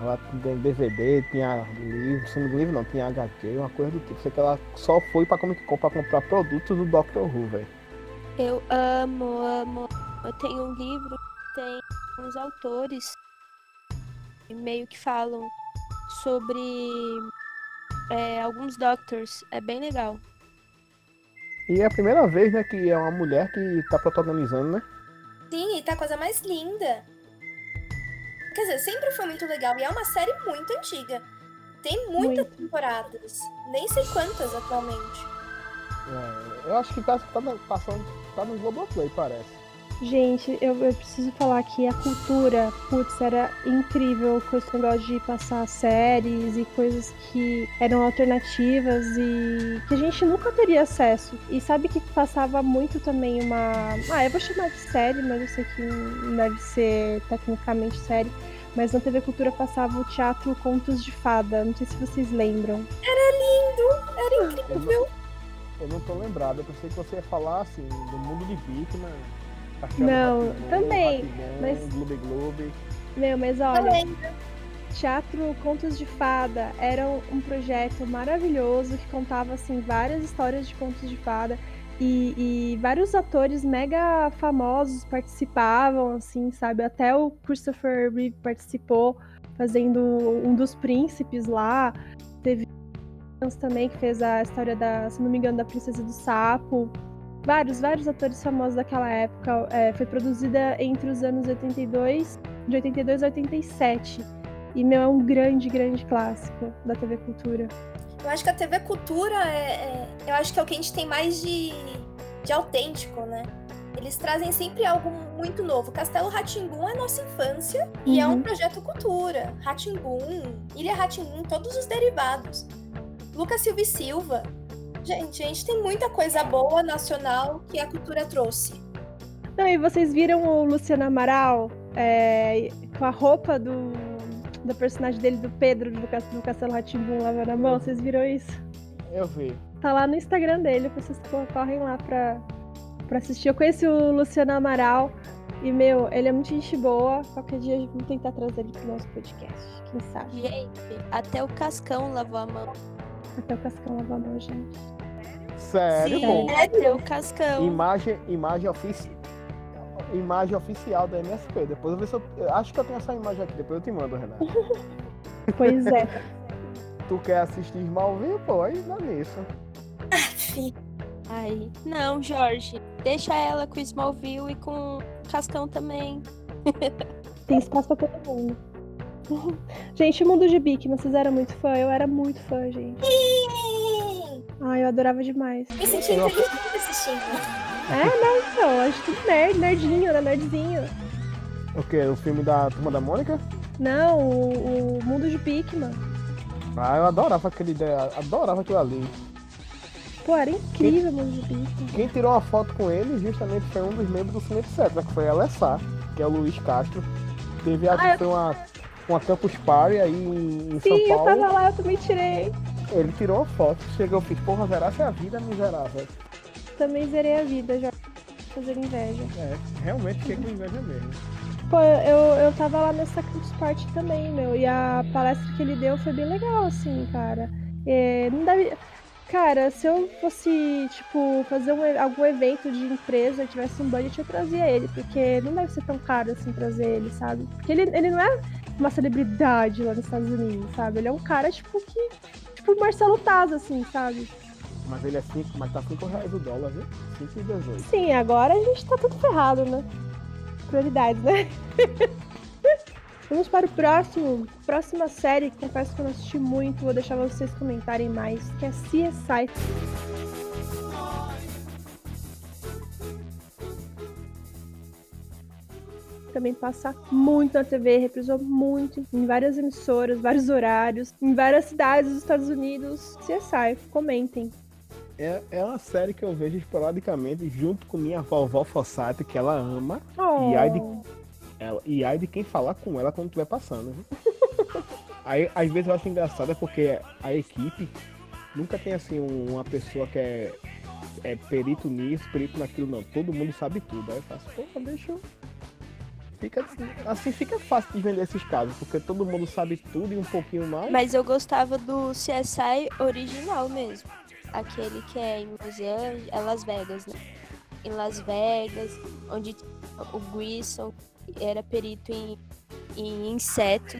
Ela tem DVD, tinha livro, se não me livro não, tinha HQ, uma coisa do tipo. Sei que ela só foi pra Comic Con pra comprar produtos do Doctor Who, velho. Eu amo, amo. Eu tenho um livro que tem uns autores que meio que falam sobre é, alguns Doctors. É bem legal. E é a primeira vez, né, que é uma mulher que tá protagonizando, né? Sim, e tá a coisa mais linda. Quer dizer, sempre foi muito legal. E é uma série muito antiga. Tem muitas temporadas. Nem sei quantas atualmente. É, eu acho que tá, tá na- passando, tá no Globoplay, parece. Gente, eu, eu preciso falar que a cultura, putz, era incrível com esse negócio de passar séries e coisas que eram alternativas e que a gente nunca teria acesso. E sabe que passava muito também uma. Ah, eu vou chamar de série, mas eu sei que não deve ser tecnicamente série. Mas na TV Cultura passava o teatro Contos de Fada. Não sei se vocês lembram. Era Eu incrível. não, eu não tô lembrado, eu pensei que você ia falar assim, do mundo de Bigman. Não, também, mas- Gloob Gloob. Meu, mas olha. lembro. Teatro Contos de Fada era um um projeto maravilhoso que contava assim várias histórias de contos de fada e, e vários atores mega famosos participavam, assim, sabe? Até o Christopher Reeve participou fazendo um dos príncipes lá. Teve também que fez a história da, se não me engano, da Princesa do Sapo. Vários, vários atores famosos daquela época. É, foi produzida entre os anos 82, de 82 a 87. E, meu, é um grande, grande clássico da TV Cultura. Eu acho que a TV Cultura é, é- Eu acho que é o que a gente tem mais de, de autêntico, né? Eles trazem sempre algo muito novo. Castelo Ratimbum é nossa infância e é um Uhum. projeto cultura. Ratimbum, Ilha Ratimbum, todos os derivados. Lucas Silva e Silva. Gente, a gente tem muita coisa boa nacional que a cultura trouxe. Não, e vocês viram o Luciano Amaral é, com a roupa do, do personagem dele, do Pedro, do, do Castelo Ratimbum, lavando a mão? Vocês viram isso? Eu vi. Tá lá no Instagram dele, vocês co- correm lá pra, pra assistir. Eu conheci o Luciano Amaral e, meu, ele é muito gente boa. Qualquer dia vamos tentar trazer ele pro nosso podcast, quem sabe? Gente, até o Cascão lavou a mão. Até o Cascão lavar a mão, gente. Sério, Sim, pô. o Cascão. Imagem, imagem oficial. Imagem oficial da MSP. Depois eu ver se eu. Acho que eu tenho essa imagem aqui, depois eu te mando, Renato. Pois é. tu quer assistir Smallville, pô, aí dá nisso. Ai, não, Jorge. Deixa ela com o Smallville e com o Cascão também. Tem espaço pra todo mundo. Gente, o mundo de Bic, vocês eram muito fã? Eu era muito fã, gente. Ai, eu adorava demais. Me senti inteligente assistindo. É, não, então, a gente tudo nerd, nerdinho, era nerdzinho. O quê? O filme da Turma da Mônica? Não, o, o mundo de Bigman. Ah, eu adorava aquele ideia, adorava aquilo ali. Pô, era incrível o mundo de Bigman. Quem tirou uma foto com ele justamente foi um dos membros do Cine Etc, que foi a Alessar, que é o Luiz Castro. Teve, acho Ah, que foi uma, uma Campus Party aí em, em Sim, São eu Paulo. tava lá, eu também tirei. Ele tirou uma foto, chegou e fiz, porra, zerasse a vida miserável. Também zerei a vida já. Fazer inveja. É, realmente fiquei com inveja mesmo. Pô, eu, eu tava lá nessa Campus Party também, meu. E a palestra que ele deu foi bem legal, assim, cara. É, não deve. Cara, se eu fosse, tipo, fazer um algum evento de empresa e tivesse um budget, eu trazia ele, porque não deve ser tão caro assim trazer ele, sabe? Porque ele, ele não é. uma celebridade lá nos Estados Unidos, sabe? Ele é um cara, tipo, que. Tipo o Marcelo Taz, assim, sabe? Mas ele é 5, mas tá 5 reais o dólar, viu? 5 e 18. Sim, agora a gente tá tudo ferrado, né? Prioridades, né? Vamos para o próximo. Próxima série, que confesso que eu não assisti muito, vou deixar vocês comentarem mais, que é CSI. Também passa muito na TV, reprisou muito em várias emissoras, vários horários, em várias cidades dos Estados Unidos. CSI, comentem. É, é uma série que eu vejo esporadicamente junto com minha vovó Fossati, que ela ama. Oh. E ai de ela, e ai de quem falar com ela quando estiver passando. viu? Aí, às vezes eu acho engraçado é porque a equipe nunca tem assim um- uma pessoa que é, é perito nisso, perito naquilo, não. Todo mundo sabe tudo. Aí eu faço, pô, deixa eu. Fica, assim fica fácil de vender esses casos, porque todo mundo sabe tudo e um pouquinho mais. Mas eu gostava do CSI original mesmo. Aquele que é em Los Angeles, é Las Vegas, né? Em Las Vegas, onde o Grissom era perito em, em inseto.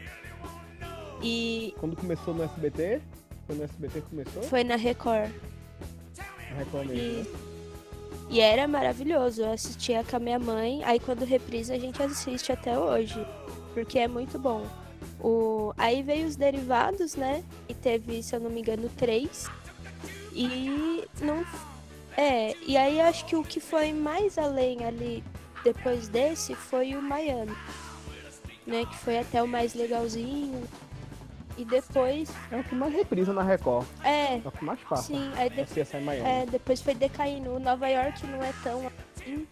E Quando começou no SBT, foi no SBT que começou? foi na Record. Na Record mesmo, E, né? E era maravilhoso. Eu assistia com a minha mãe, aí quando reprisa a gente assiste até hoje. Porque é muito bom. O... Aí veio os derivados, né? E teve, se eu não me engano, três. E não. É, e aí acho que o que foi mais além ali depois desse foi o Miami. Né? Que foi até o mais legalzinho. E depois. É o que mais reprisa na Record. É, É o que mais passa. sim, aí É depois. É, depois foi decaindo. O Nova York não é tão assim.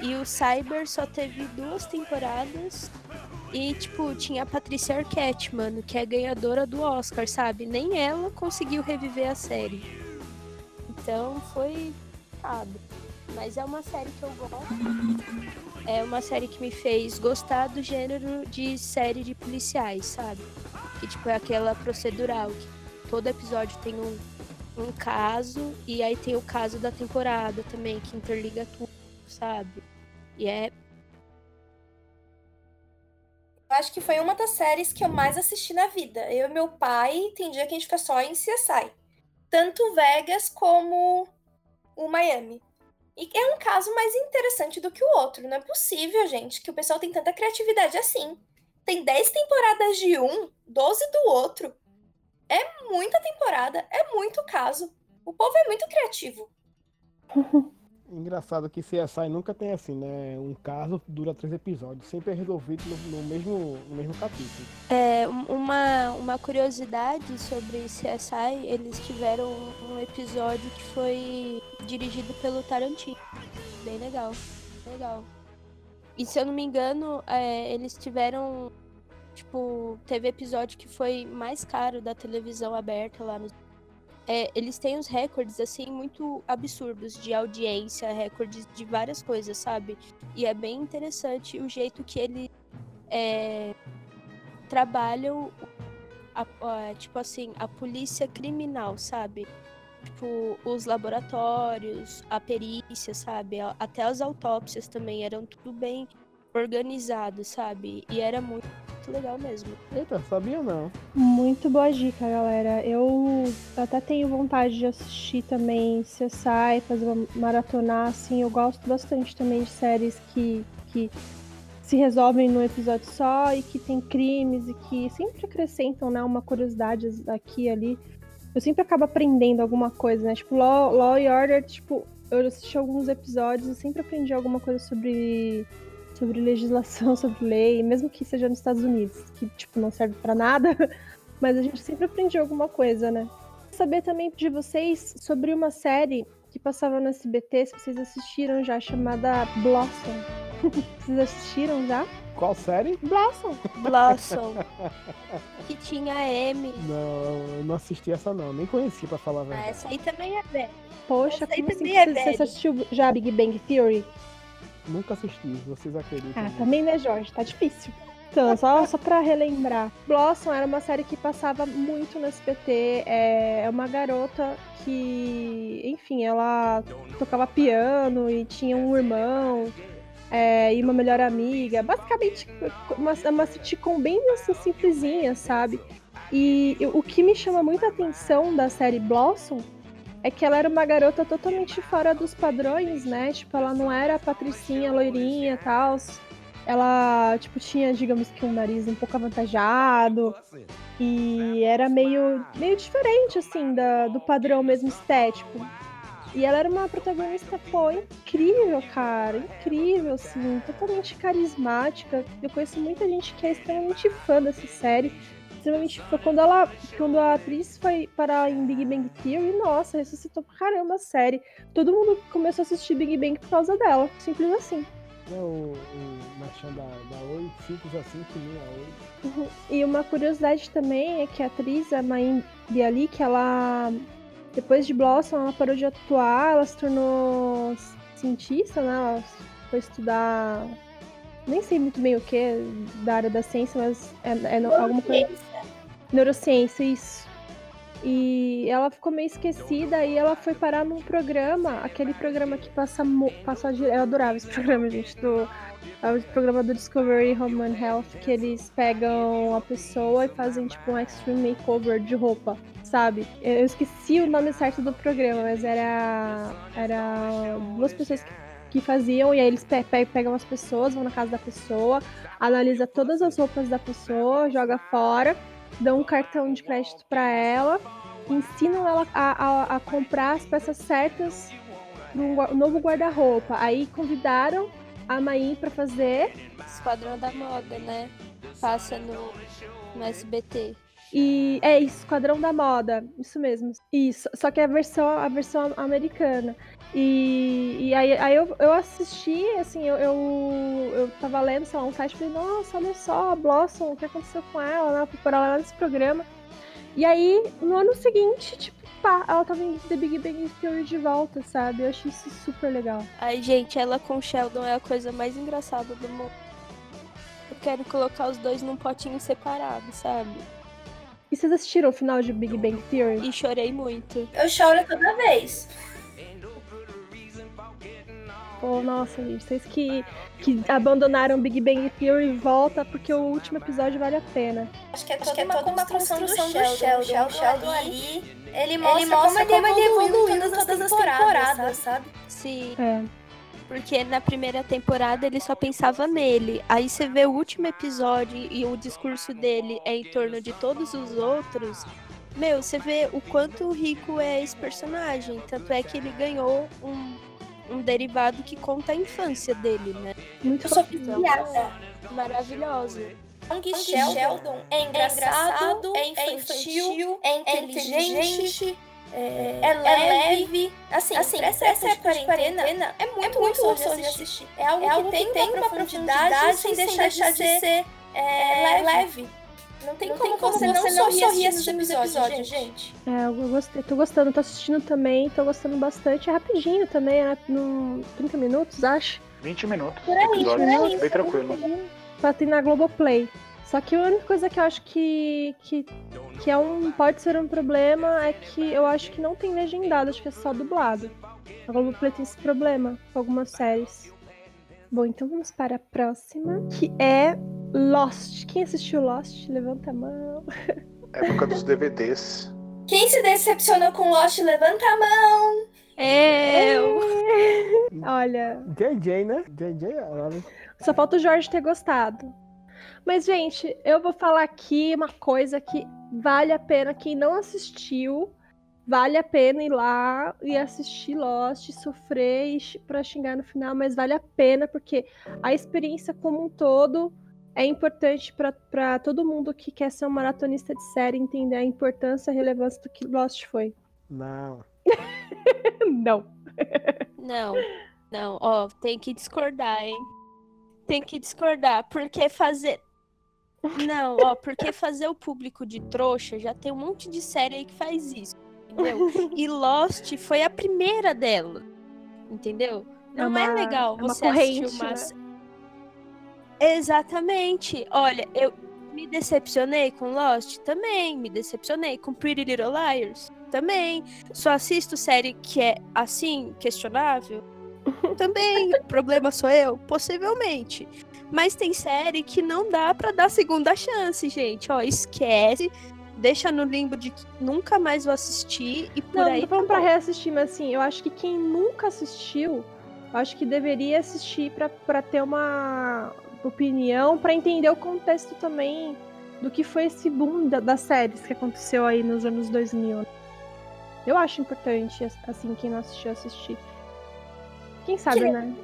E o Cyber só teve duas temporadas. E, tipo, tinha a Patrícia Arquette, mano, que é ganhadora do Oscar, sabe? Nem ela conseguiu reviver a série. Então foi. Sabe? Mas é uma série que eu gosto. É uma série que me fez gostar do gênero de série de policiais, sabe? Que, tipo, é aquela procedural, que todo episódio tem um, um caso e aí tem o caso da temporada também, que interliga tudo, sabe? E é. Eu acho que foi uma das séries que eu mais assisti na vida. Eu e meu pai, tem dia que a gente fica só em CSI. Tanto Vegas como o Miami. E é um caso mais interessante do que o outro. Não é possível, gente, que o pessoal tem tanta criatividade assim. Tem 10 temporadas de um, 12 do outro. É muita temporada, é muito caso. O povo é muito criativo. Engraçado que CSI nunca tem assim, né? Um caso dura três episódios, sempre é resolvido no, no mesmo, no mesmo capítulo. É, um- uma, uma curiosidade sobre CSI, eles tiveram um episódio que foi dirigido pelo Tarantino. Bem legal. Legal. E se eu não me engano, é, eles tiveram. Tipo, teve episódio que foi mais caro da televisão aberta lá no. É, eles têm os recordes, assim, muito absurdos de audiência, recordes de várias coisas, sabe? E é bem interessante o jeito que eles é, trabalham, a- a- tipo assim, a polícia criminal, sabe? Tipo, os laboratórios, a perícia, sabe? Até as autópsias também eram tudo bem organizado, sabe? E era muito, muito legal mesmo. Eita, sabia não. Muito boa dica, galera. Eu até tenho vontade de assistir também CSI, fazer uma maratonar, assim. Eu gosto bastante também de séries que, que se resolvem num episódio só e que tem crimes e que sempre acrescentam, né, uma curiosidade aqui e ali. Eu sempre acabo aprendendo alguma coisa, né? Tipo, Law, Law and Order, tipo, eu assisti alguns episódios e sempre aprendi alguma coisa sobre sobre legislação, sobre lei, mesmo que seja nos Estados Unidos, que tipo não serve pra nada, mas a gente sempre aprende alguma coisa, né? Saber também de vocês sobre uma série que passava no SBT, se vocês assistiram já, chamada Blossom. vocês assistiram já? Qual série? Blossom. Blossom, que tinha a M. Não, eu não assisti essa não, nem conheci pra falar a Ah, verdade. essa aí também é velha. Poxa, Essa como assim? também é Você, você assistiu já Big Bang Theory? Nunca assisti, vocês acreditam? Ah, nisso? também, né, Jorge? Tá difícil. Então, só, só pra relembrar. Blossom era uma série que passava muito no SBT. É é uma garota que, enfim, ela tocava piano e tinha um irmão. É, e uma melhor amiga. Basicamente, uma, uma sitcom bem assim, simplesinha, sabe? E o que me chama muita atenção da série Blossom é que ela era uma garota totalmente fora dos padrões, né? Tipo, ela não era a patricinha loirinha e tal. Ela, tipo, tinha, digamos que um nariz um pouco avantajado. E era meio, meio diferente, assim, da, do padrão mesmo estético. E ela era uma protagonista, pô, incrível, cara. Incrível, assim, totalmente carismática. Eu conheço muita gente que é extremamente fã dessa série. Extremamente fã. Quando, ela, quando a atriz foi para em Big Bang Theory, nossa, ressuscitou pra caramba a série. Todo mundo começou a assistir Big Bang por causa dela. Simples assim. É o, o Marchand da, da Oi, simples assim que nem a Oi. Uhum. E uma curiosidade também é que a atriz, a Main Bialik, que ela depois de Blossom, ela parou de atuar, ela se tornou cientista, né? Ela foi estudar. Nem sei muito bem o que da área da ciência, mas é, é alguma coisa. Neurociência, isso. E ela ficou meio esquecida e ela foi parar num programa, aquele programa que passa, passa eu adorava esse programa, gente, do é o programa do Discovery Home and Health, que eles pegam a pessoa e fazem tipo um extreme makeover de roupa sabe? Eu esqueci o nome certo do programa, mas era. Era duas pessoas que, que faziam, e aí eles pe pe pegam as pessoas, vão na casa da pessoa, analisa todas as roupas da pessoa, joga fora, dão um cartão de crédito para ela, ensinam ela a, a, a comprar as peças certas no novo guarda-roupa. Aí convidaram a Maí para fazer. Esquadrão da Moda, né? Passa no, no SBT. E é isso, Esquadrão da Moda, isso mesmo. Isso, só que é a versão, a versão americana. E, e aí, aí eu, eu assisti, assim, eu, eu, eu tava lendo, sei lá, um site e falei, nossa, olha só, a Blossom, o que aconteceu com ela, né? Fui por ela nesse programa. E aí, no ano seguinte, tipo, pá, ela tava em The Big Bang Theory de volta, sabe? Eu achei isso super legal. Ai, gente, ela com Sheldon é a coisa mais engraçada do mundo. Eu quero colocar os dois num potinho separado, sabe? E vocês assistiram o final de Big Bang Theory? E chorei muito. Eu choro toda vez. Pô, nossa, gente, vocês que, que abandonaram Big Bang Theory, volta porque o último episódio vale a pena. Acho que é toda, que é uma, toda uma construção, construção do, do Sheldon. Sheldon, Sheldon ali, ele mostra, ele mostra como, ele evoluiu em todas, todas as temporadas, temporadas sabe? Sim. É. Porque na primeira temporada ele só pensava nele. Aí você vê o último episódio e o discurso dele é em torno de todos os outros. Meu, você vê o quanto rico é esse personagem. Tanto é que ele ganhou um, um derivado que conta a infância dele, né? Muito sofisticada. Então, maravilhosa. Young Sheldon é engraçado, é infantil, é inteligente, é, é, leve. É leve. Assim, assim essa, essa época de quarentena, quarentena é muito, é muito gostoso de assistir. É algo, é algo que, tem, tem uma profundidade sem, sem deixar, de ser, é, leve. Não tem, não como, tem como você, você não sorrir assistindo os episódios, gente. É, eu gostei, tô gostando, tô assistindo também, tô gostando bastante. É rapidinho também, é no 30 minutos, acho. 20 minutos. Por aí, episódio, por aí. Bem tranquilo. Pra ter na Globoplay. Só que a única coisa que eu acho que, que, que é um, pode ser um problema é que eu acho que não tem legendado, acho que é só dublado. A Globoplay tem esse problema com algumas séries. Bom, então vamos para a próxima, que é Lost. Quem assistiu Lost? Levanta a mão. Época dos DVDs. Quem se decepcionou com Lost, levanta a mão. Eu! Olha. JJ, né? JJ, olha. Só falta o Jorge ter gostado. Mas, gente, eu vou falar aqui uma coisa que vale a pena. Quem não assistiu, vale a pena ir lá e assistir Lost, sofrer para xingar no final, mas vale a pena porque a experiência como um todo é importante para todo mundo que quer ser um maratonista de série entender a importância e a relevância do que Lost foi. Não. não. Não. Não, ó, tem que discordar, hein? Tem que discordar, porque fazer não, ó, porque fazer o público de trouxa já tem um monte de série aí que faz isso. Entendeu? E Lost foi a primeira dela. Entendeu? Não é, uma, é legal é uma você corrente, assistir uma. Né? Exatamente. Olha, eu me decepcionei com Lost também. Me decepcionei com Pretty Little Liars também. Só assisto série que é assim, questionável Também, o problema sou eu? Possivelmente. Mas tem série que não dá pra dar segunda chance, gente. Ó, esquece. Deixa no limbo de que nunca mais vou assistir e por Não, aí. não tô falando tá pra reassistir, mas assim, eu acho que quem nunca assistiu, acho que deveria assistir pra, pra ter uma opinião, pra entender o contexto também do que foi esse boom da- das séries que aconteceu aí nos anos 2000. Eu acho importante, assim, quem não assistiu, assistir. Quem sabe, Que- né?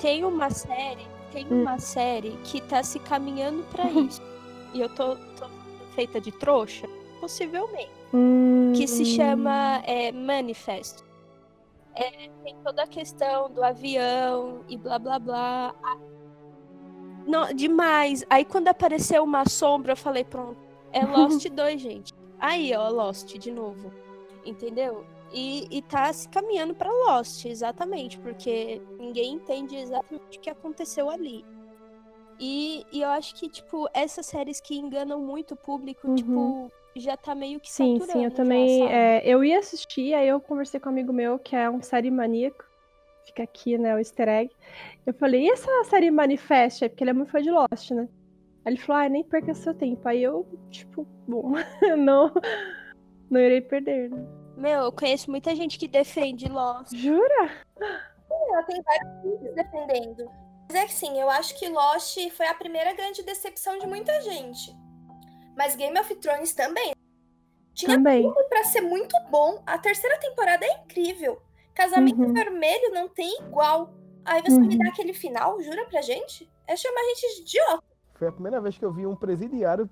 Tem uma série, tem Hum. uma série que tá se caminhando pra isso. E eu tô, tô feita de trouxa? Possivelmente. Que se chama é, Manifesto. É, tem toda a questão do avião e blá blá blá. Ah, Não, demais. Aí quando apareceu uma sombra, eu falei, pronto, é Lost 2, gente. Aí, ó, Lost de novo. Entendeu? E, e tá se caminhando pra Lost, exatamente, porque ninguém entende exatamente o que aconteceu ali. E, e eu acho que, tipo, essas séries que enganam muito o público, Uhum. tipo, já tá meio que Sim, saturando sim, eu já, também. é, eu ia assistir, aí eu conversei com um amigo meu, que é um série maníaco. Fica aqui, né, o easter egg. Eu falei, e essa série Manifest? É porque ele é muito fã de Lost, né? Aí ele falou, ah, nem perca seu tempo. Aí eu, tipo, bom, não, não irei perder, né? Meu, eu conheço muita gente que defende Lost. Jura? Ela tem vários defendendo. Mas é que sim, eu acho que Lost foi a primeira grande decepção de muita gente. Mas Game of Thrones também. Tinha Também. tudo pra ser muito bom. A terceira temporada é incrível. Casamento Uhum. Vermelho não tem igual. Aí você me Uhum. dá aquele final, jura pra gente? É chamar a gente de idiota. Foi a primeira vez que eu vi um presidiário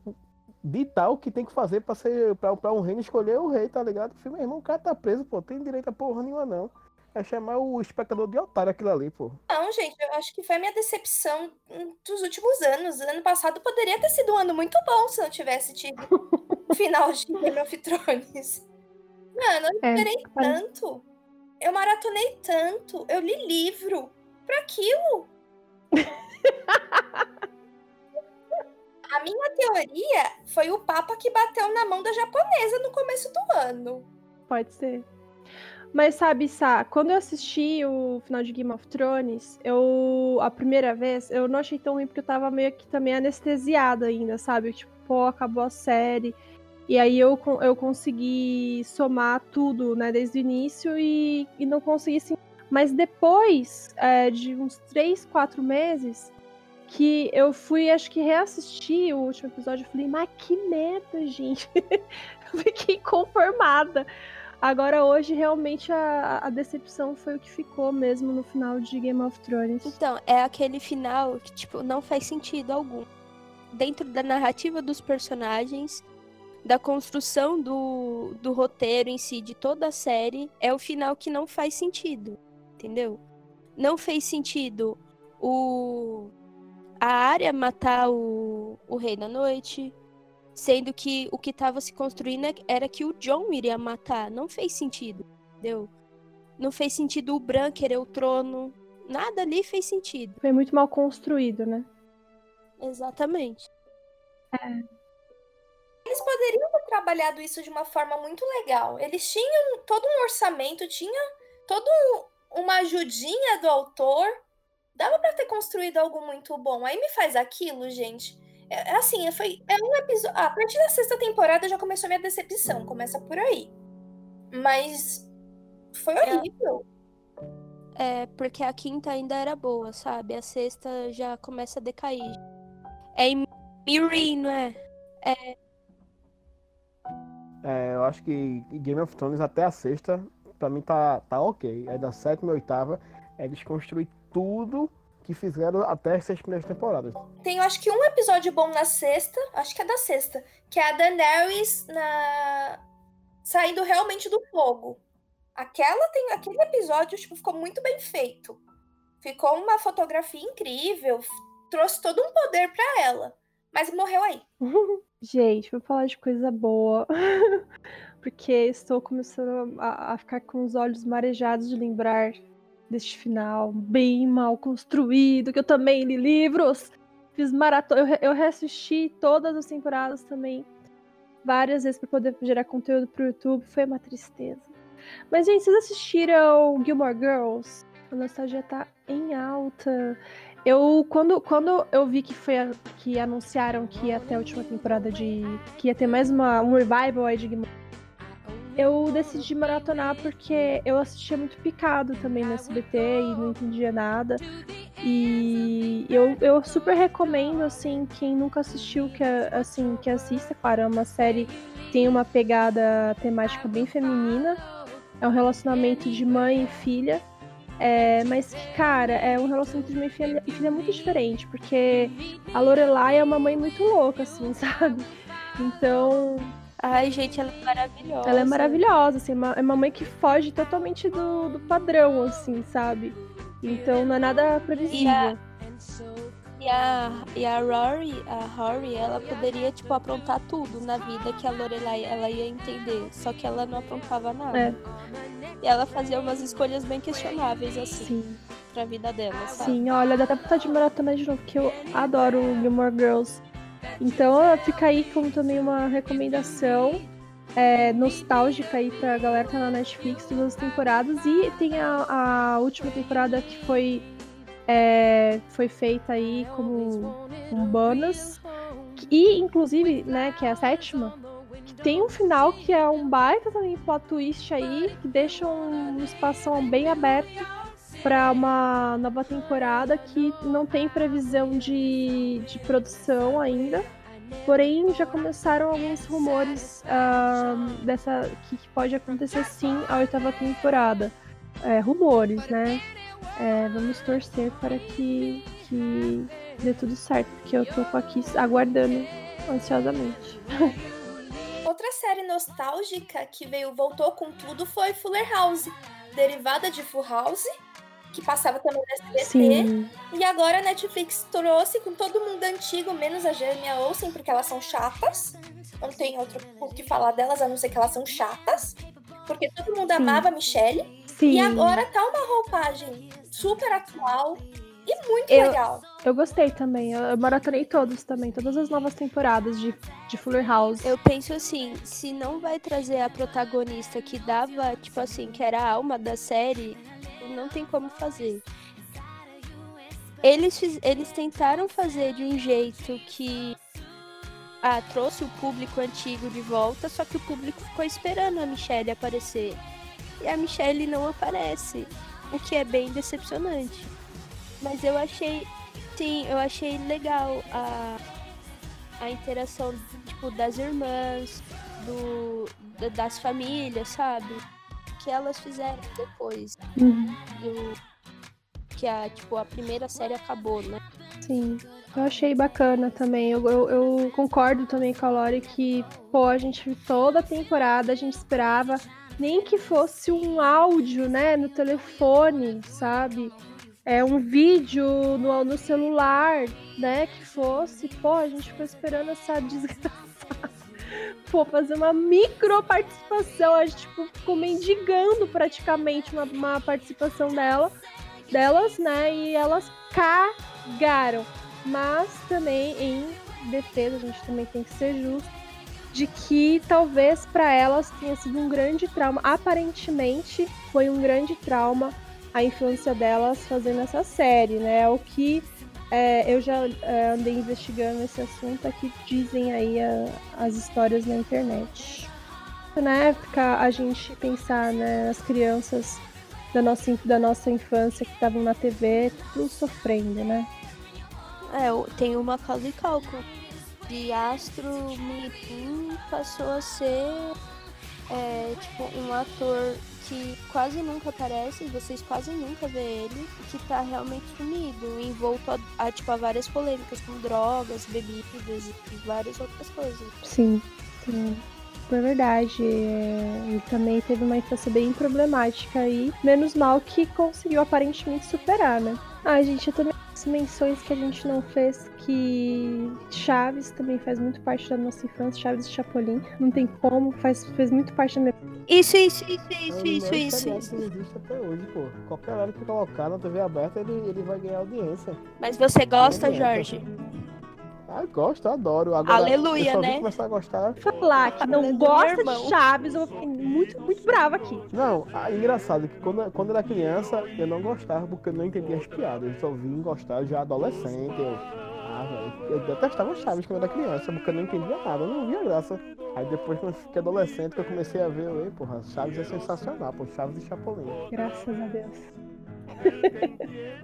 ditar o que tem que fazer pra, ser, pra, pra um reino escolher o rei, tá ligado? Eu falei, meu irmão, o cara tá preso, pô, tem direito a porra nenhuma não. É chamar o espectador de otário aquilo ali, pô. Não, gente, eu acho que foi a minha decepção hum, dos últimos anos. Ano passado poderia ter sido um ano muito bom se não tivesse tido o final de Game of Thrones. Mano, eu É, esperei parece- tanto. Eu maratonei tanto. Eu li livro pra aquilo. A minha teoria foi o Papa que bateu na mão da japonesa no começo do ano. Pode ser. Mas sabe, Sá, quando eu assisti o final de Game of Thrones, eu. A primeira vez, eu não achei tão ruim porque eu tava meio que também anestesiada ainda, sabe? Tipo, pô, acabou a série. E aí eu, eu consegui somar tudo, né, desde o início e, e não consegui sim. Mas depois é, de uns três, quatro meses, que eu fui, acho que, reassistir o último episódio, eu falei, mas que merda, gente. fiquei conformada. Agora, hoje, realmente, a, a decepção foi o que ficou mesmo no final de Game of Thrones. Então, é aquele final que, tipo, não faz sentido algum. Dentro da narrativa dos personagens, da construção do, do roteiro em si, de toda a série, é o final que não faz sentido. Entendeu? Não fez sentido o a área matar o, o Rei da Noite, sendo que o que estava se construindo é- era que o John iria matar. Não fez sentido, entendeu? Não fez sentido o Bran querer o trono. Nada ali fez sentido. Foi muito mal construído, né? Exatamente. Eles poderiam ter trabalhado isso de uma forma muito legal. Eles tinham todo um orçamento, tinha toda um- uma ajudinha do autor. Dava pra ter construído algo muito bom. Aí me faz aquilo, gente. É, é assim, foi é um episódio. a partir da sexta temporada já começou a minha decepção. Começa por aí. Mas foi horrível. É, porque a quinta ainda era boa, sabe? A sexta já começa a decair. É em Miri, não é? É, eu acho que Game of Thrones até a sexta, pra mim tá, tá ok. É da sétima e oitava, é desconstruir tudo que fizeram até as seis primeiras temporadas. Tem, eu acho que um episódio bom na sexta, acho que é da sexta, que é a Daenerys na... saindo realmente do fogo. Aquela tem, aquele episódio tipo, ficou muito bem feito. Ficou uma fotografia incrível, trouxe todo um poder pra ela. Mas morreu aí. Gente, vou falar de coisa boa. Porque estou começando a, a ficar com os olhos marejados de lembrar deste final bem mal construído, que eu também li livros. Fiz maratona. Eu, eu reassisti todas as temporadas também. Várias vezes para poder gerar conteúdo pro YouTube. Foi uma tristeza. Mas, gente, vocês assistiram Gilmore Girls? A nostalgia tá em alta. Eu, quando, quando eu vi que foi a- que anunciaram que ia ter a última temporada de. que ia ter mais uma, um revival aí de Gilmore eu decidi maratonar porque eu assistia muito picado também no SBT e não entendia nada. E eu, eu super recomendo, assim, quem nunca assistiu, que, assim, que assista, claro, é uma série que tem uma pegada temática bem feminina. É um relacionamento de mãe e filha. É, mas que, cara, é um relacionamento de mãe e filha, e filha muito diferente, porque a Lorelai é uma mãe muito louca, assim, sabe? Então, Ai, gente, ela é maravilhosa. ela é maravilhosa, assim, é uma- é uma mãe que foge totalmente do, do padrão, assim, sabe? Então não é nada previsível. E a, e a Rory, a Rory, ela poderia, tipo, aprontar tudo na vida que a Lorelai ela ia entender. Só que ela não aprontava nada. É. E ela fazia umas escolhas bem questionáveis, assim, Sim, pra vida dela, sabe? sim, olha, dá até vontade de maratonar de novo, porque eu adoro Gilmore Girls. Então fica aí como também uma recomendação é, nostálgica aí pra galera que tá na Netflix, todas as temporadas. E tem a, a última temporada que foi, é, foi feita aí como um bônus. E, inclusive, né, que é a sétima, que tem um final que é um baita também plot twist aí, que deixa um espaço bem aberto para uma nova temporada que não tem previsão de, de produção ainda. Porém, já começaram alguns rumores ah, dessa que, que pode acontecer sim a oitava temporada. É, rumores, né? É, vamos torcer para que, que dê tudo certo, porque eu tô aqui aguardando ansiosamente. Outra série nostálgica que veio, voltou com tudo foi Fuller House, derivada de Full House, que passava também no SBT. Sim, E agora a Netflix trouxe com todo mundo antigo, menos a Jeremy Olsen, porque elas são chatas. Não tem outro o que falar delas, a não ser que elas são chatas. Porque todo mundo amava a Michelle. sim. E agora tá uma roupagem super atual e muito Eu- legal. Eu gostei também. Eu, eu maratonei todos também, todas as novas temporadas de, de Fuller House. Eu penso assim, se não vai trazer a protagonista que dava, tipo assim, que era a alma da série, não tem como fazer. Eles, eles tentaram fazer de um jeito que ah, trouxe o público antigo de volta, só que o público ficou esperando a Michelle aparecer. E a Michelle não aparece, o que é bem decepcionante. Mas eu achei, sim, eu achei legal a, a interação tipo das irmãs, do da- das famílias, sabe? Que elas fizeram depois Uhum. do que a tipo a primeira série acabou, né? Sim, eu achei bacana também. Eu, eu, eu concordo também com a Lori que, pô, a gente toda a temporada a gente esperava nem que fosse um áudio, né, no telefone, sabe? É um vídeo no, no celular, né, que fosse. Pô, a gente ficou esperando essa desgraçada. Pô, fazer uma micro participação. A gente tipo, ficou mendigando praticamente uma, uma participação dela, delas, né? E elas cagaram. Mas também, em defesa, a gente também tem que ser justo, de que talvez para elas tenha sido um grande trauma. Aparentemente, foi um grande trauma a infância delas fazendo essa série, né? O que é, eu já é, andei investigando esse assunto, é que dizem aí a- as histórias na internet. Na época, a gente pensar, né, as crianças da nossa, da nossa infância que estavam na TV, tudo sofrendo, né? É, tem uma Macaulay Culkin. De astro mirim passou a ser é, tipo um ator que quase nunca aparece, vocês quase nunca vê ele, que tá realmente sumido, envolto a, a, tipo, a várias polêmicas com drogas, bebidas e várias outras coisas. Sim, sim. É verdade. Ele também teve uma infância bem problemática aí. Menos mal que conseguiu aparentemente superar, né? Ah, gente, eu também menções que a gente não fez que Chaves também faz muito parte da nossa infância, Chaves e Chapolin. Não tem como, faz, fez muito parte da minha. Isso, isso, isso, É isso, um isso, isso, isso. existe até hoje, pô. Qualquer hora que colocar na TV aberta, ele, ele vai ganhar audiência. Mas você gosta. Jorge? Ah, gosto, adoro. Agora, Aleluia, eu só né? começar a gostar. Falar que não meu gosta irmão. de Chaves, eu ficar muito, muito brava aqui. Não, ah, engraçado que quando, quando era criança eu não gostava porque eu não entendia as piadas. Eu só vim gostar já adolescente. Eu, ah, velho, eu detestava Chaves quando era criança porque eu não entendia nada, eu não via graça. Aí depois quando eu fiquei adolescente que eu comecei a ver, eu, porra, Chaves é sensacional, pô, Chaves e Chapolin. Graças a Deus.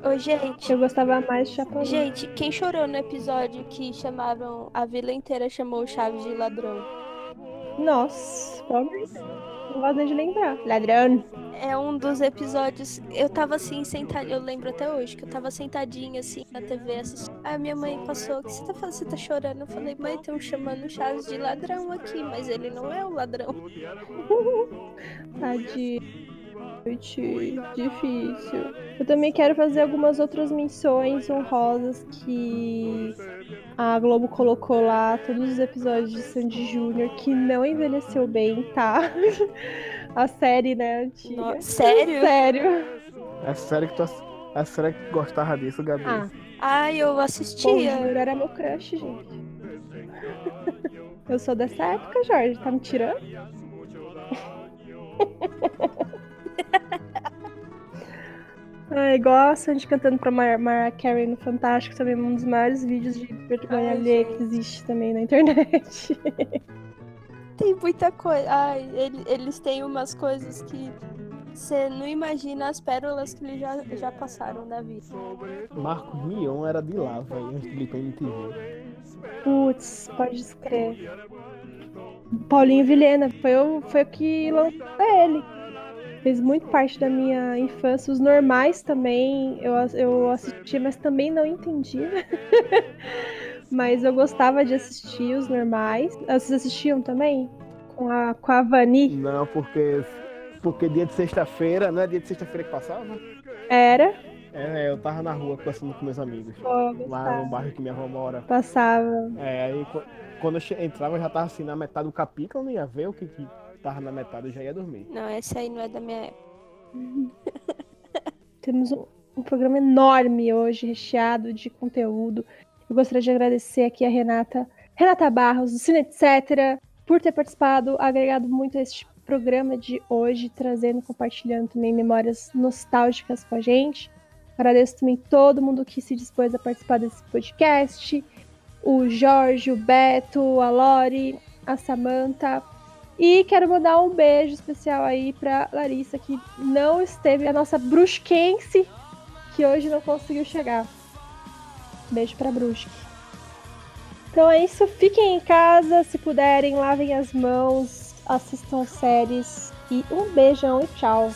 Ô, gente, Eu gostava mais de Chapolin. gente, quem chorou no episódio que chamaram. A vila inteira chamou o Chaves de ladrão? Nossa, pobre. Não gosto nem de lembrar. Ladrão. É um dos episódios. Eu tava assim, sentadinha. Eu lembro até hoje que eu tava sentadinha assim na TV assistindo. Aí minha mãe passou. O que você tá fazendo? Você tá chorando? Eu falei, mãe, estão chamando o Chaves de ladrão aqui, mas ele não é o ladrão. Tadinho. Difícil. Eu também quero fazer algumas outras menções honrosas que a Globo colocou lá, todos os episódios de Sandy Júnior, que não envelheceu bem, tá? A série, né, antiga. Nossa, sério? Sério. É sério que tu é sério que gostava disso, Gabi? Ah, Ai, eu Bom assistia. Júnior era meu crush, gente. Eu sou dessa época, Jorge. Tá me tirando? Ah, igual a Sandy cantando pra Mar Mariah Carey no Fantástico, também é um dos maiores vídeos de vergonha alheia que existe também na internet. Tem muita coisa. Ai, ele- eles têm umas coisas que você não imagina as pérolas que eles já, já passaram na vida. Marcos Mion era de lá, velho, antes de pra MTV. Putz, pode escrever. Paulinho Vilhena, foi o, foi o que lançou ele. Fez muito parte da minha infância. Os normais também eu, eu assisti, mas também não entendia. mas eu gostava de assistir os normais. Vocês assistiam também? Com a, com a Vani? Não, porque. Porque dia de sexta-feira, não é dia de sexta-feira que passava? Era. É, eu tava na rua conversando com meus amigos. Eu Lá no bairro que minha avó mora. Passava. É, aí qu- quando eu entrava, eu já tava assim na metade do capítulo, eu não ia ver o que, que tava na metade, eu já ia dormir. Não, essa aí não é da minha época. Temos um, um programa enorme hoje, recheado de conteúdo. Eu gostaria de agradecer aqui a Renata, Renata Barros, do Cine Etc., por ter participado, agregado muito a este programa de hoje, trazendo, compartilhando também memórias nostálgicas com a gente. Agradeço também todo mundo que se dispôs a participar desse podcast. O Jorge, o Beto, a Lori, a Samantha. E quero mandar um beijo especial aí pra Larissa, que não esteve, a nossa brusquense, que hoje não conseguiu chegar. Beijo pra Brusque. Então é isso, fiquem em casa, se puderem, lavem as mãos, assistam séries e um beijão e tchau.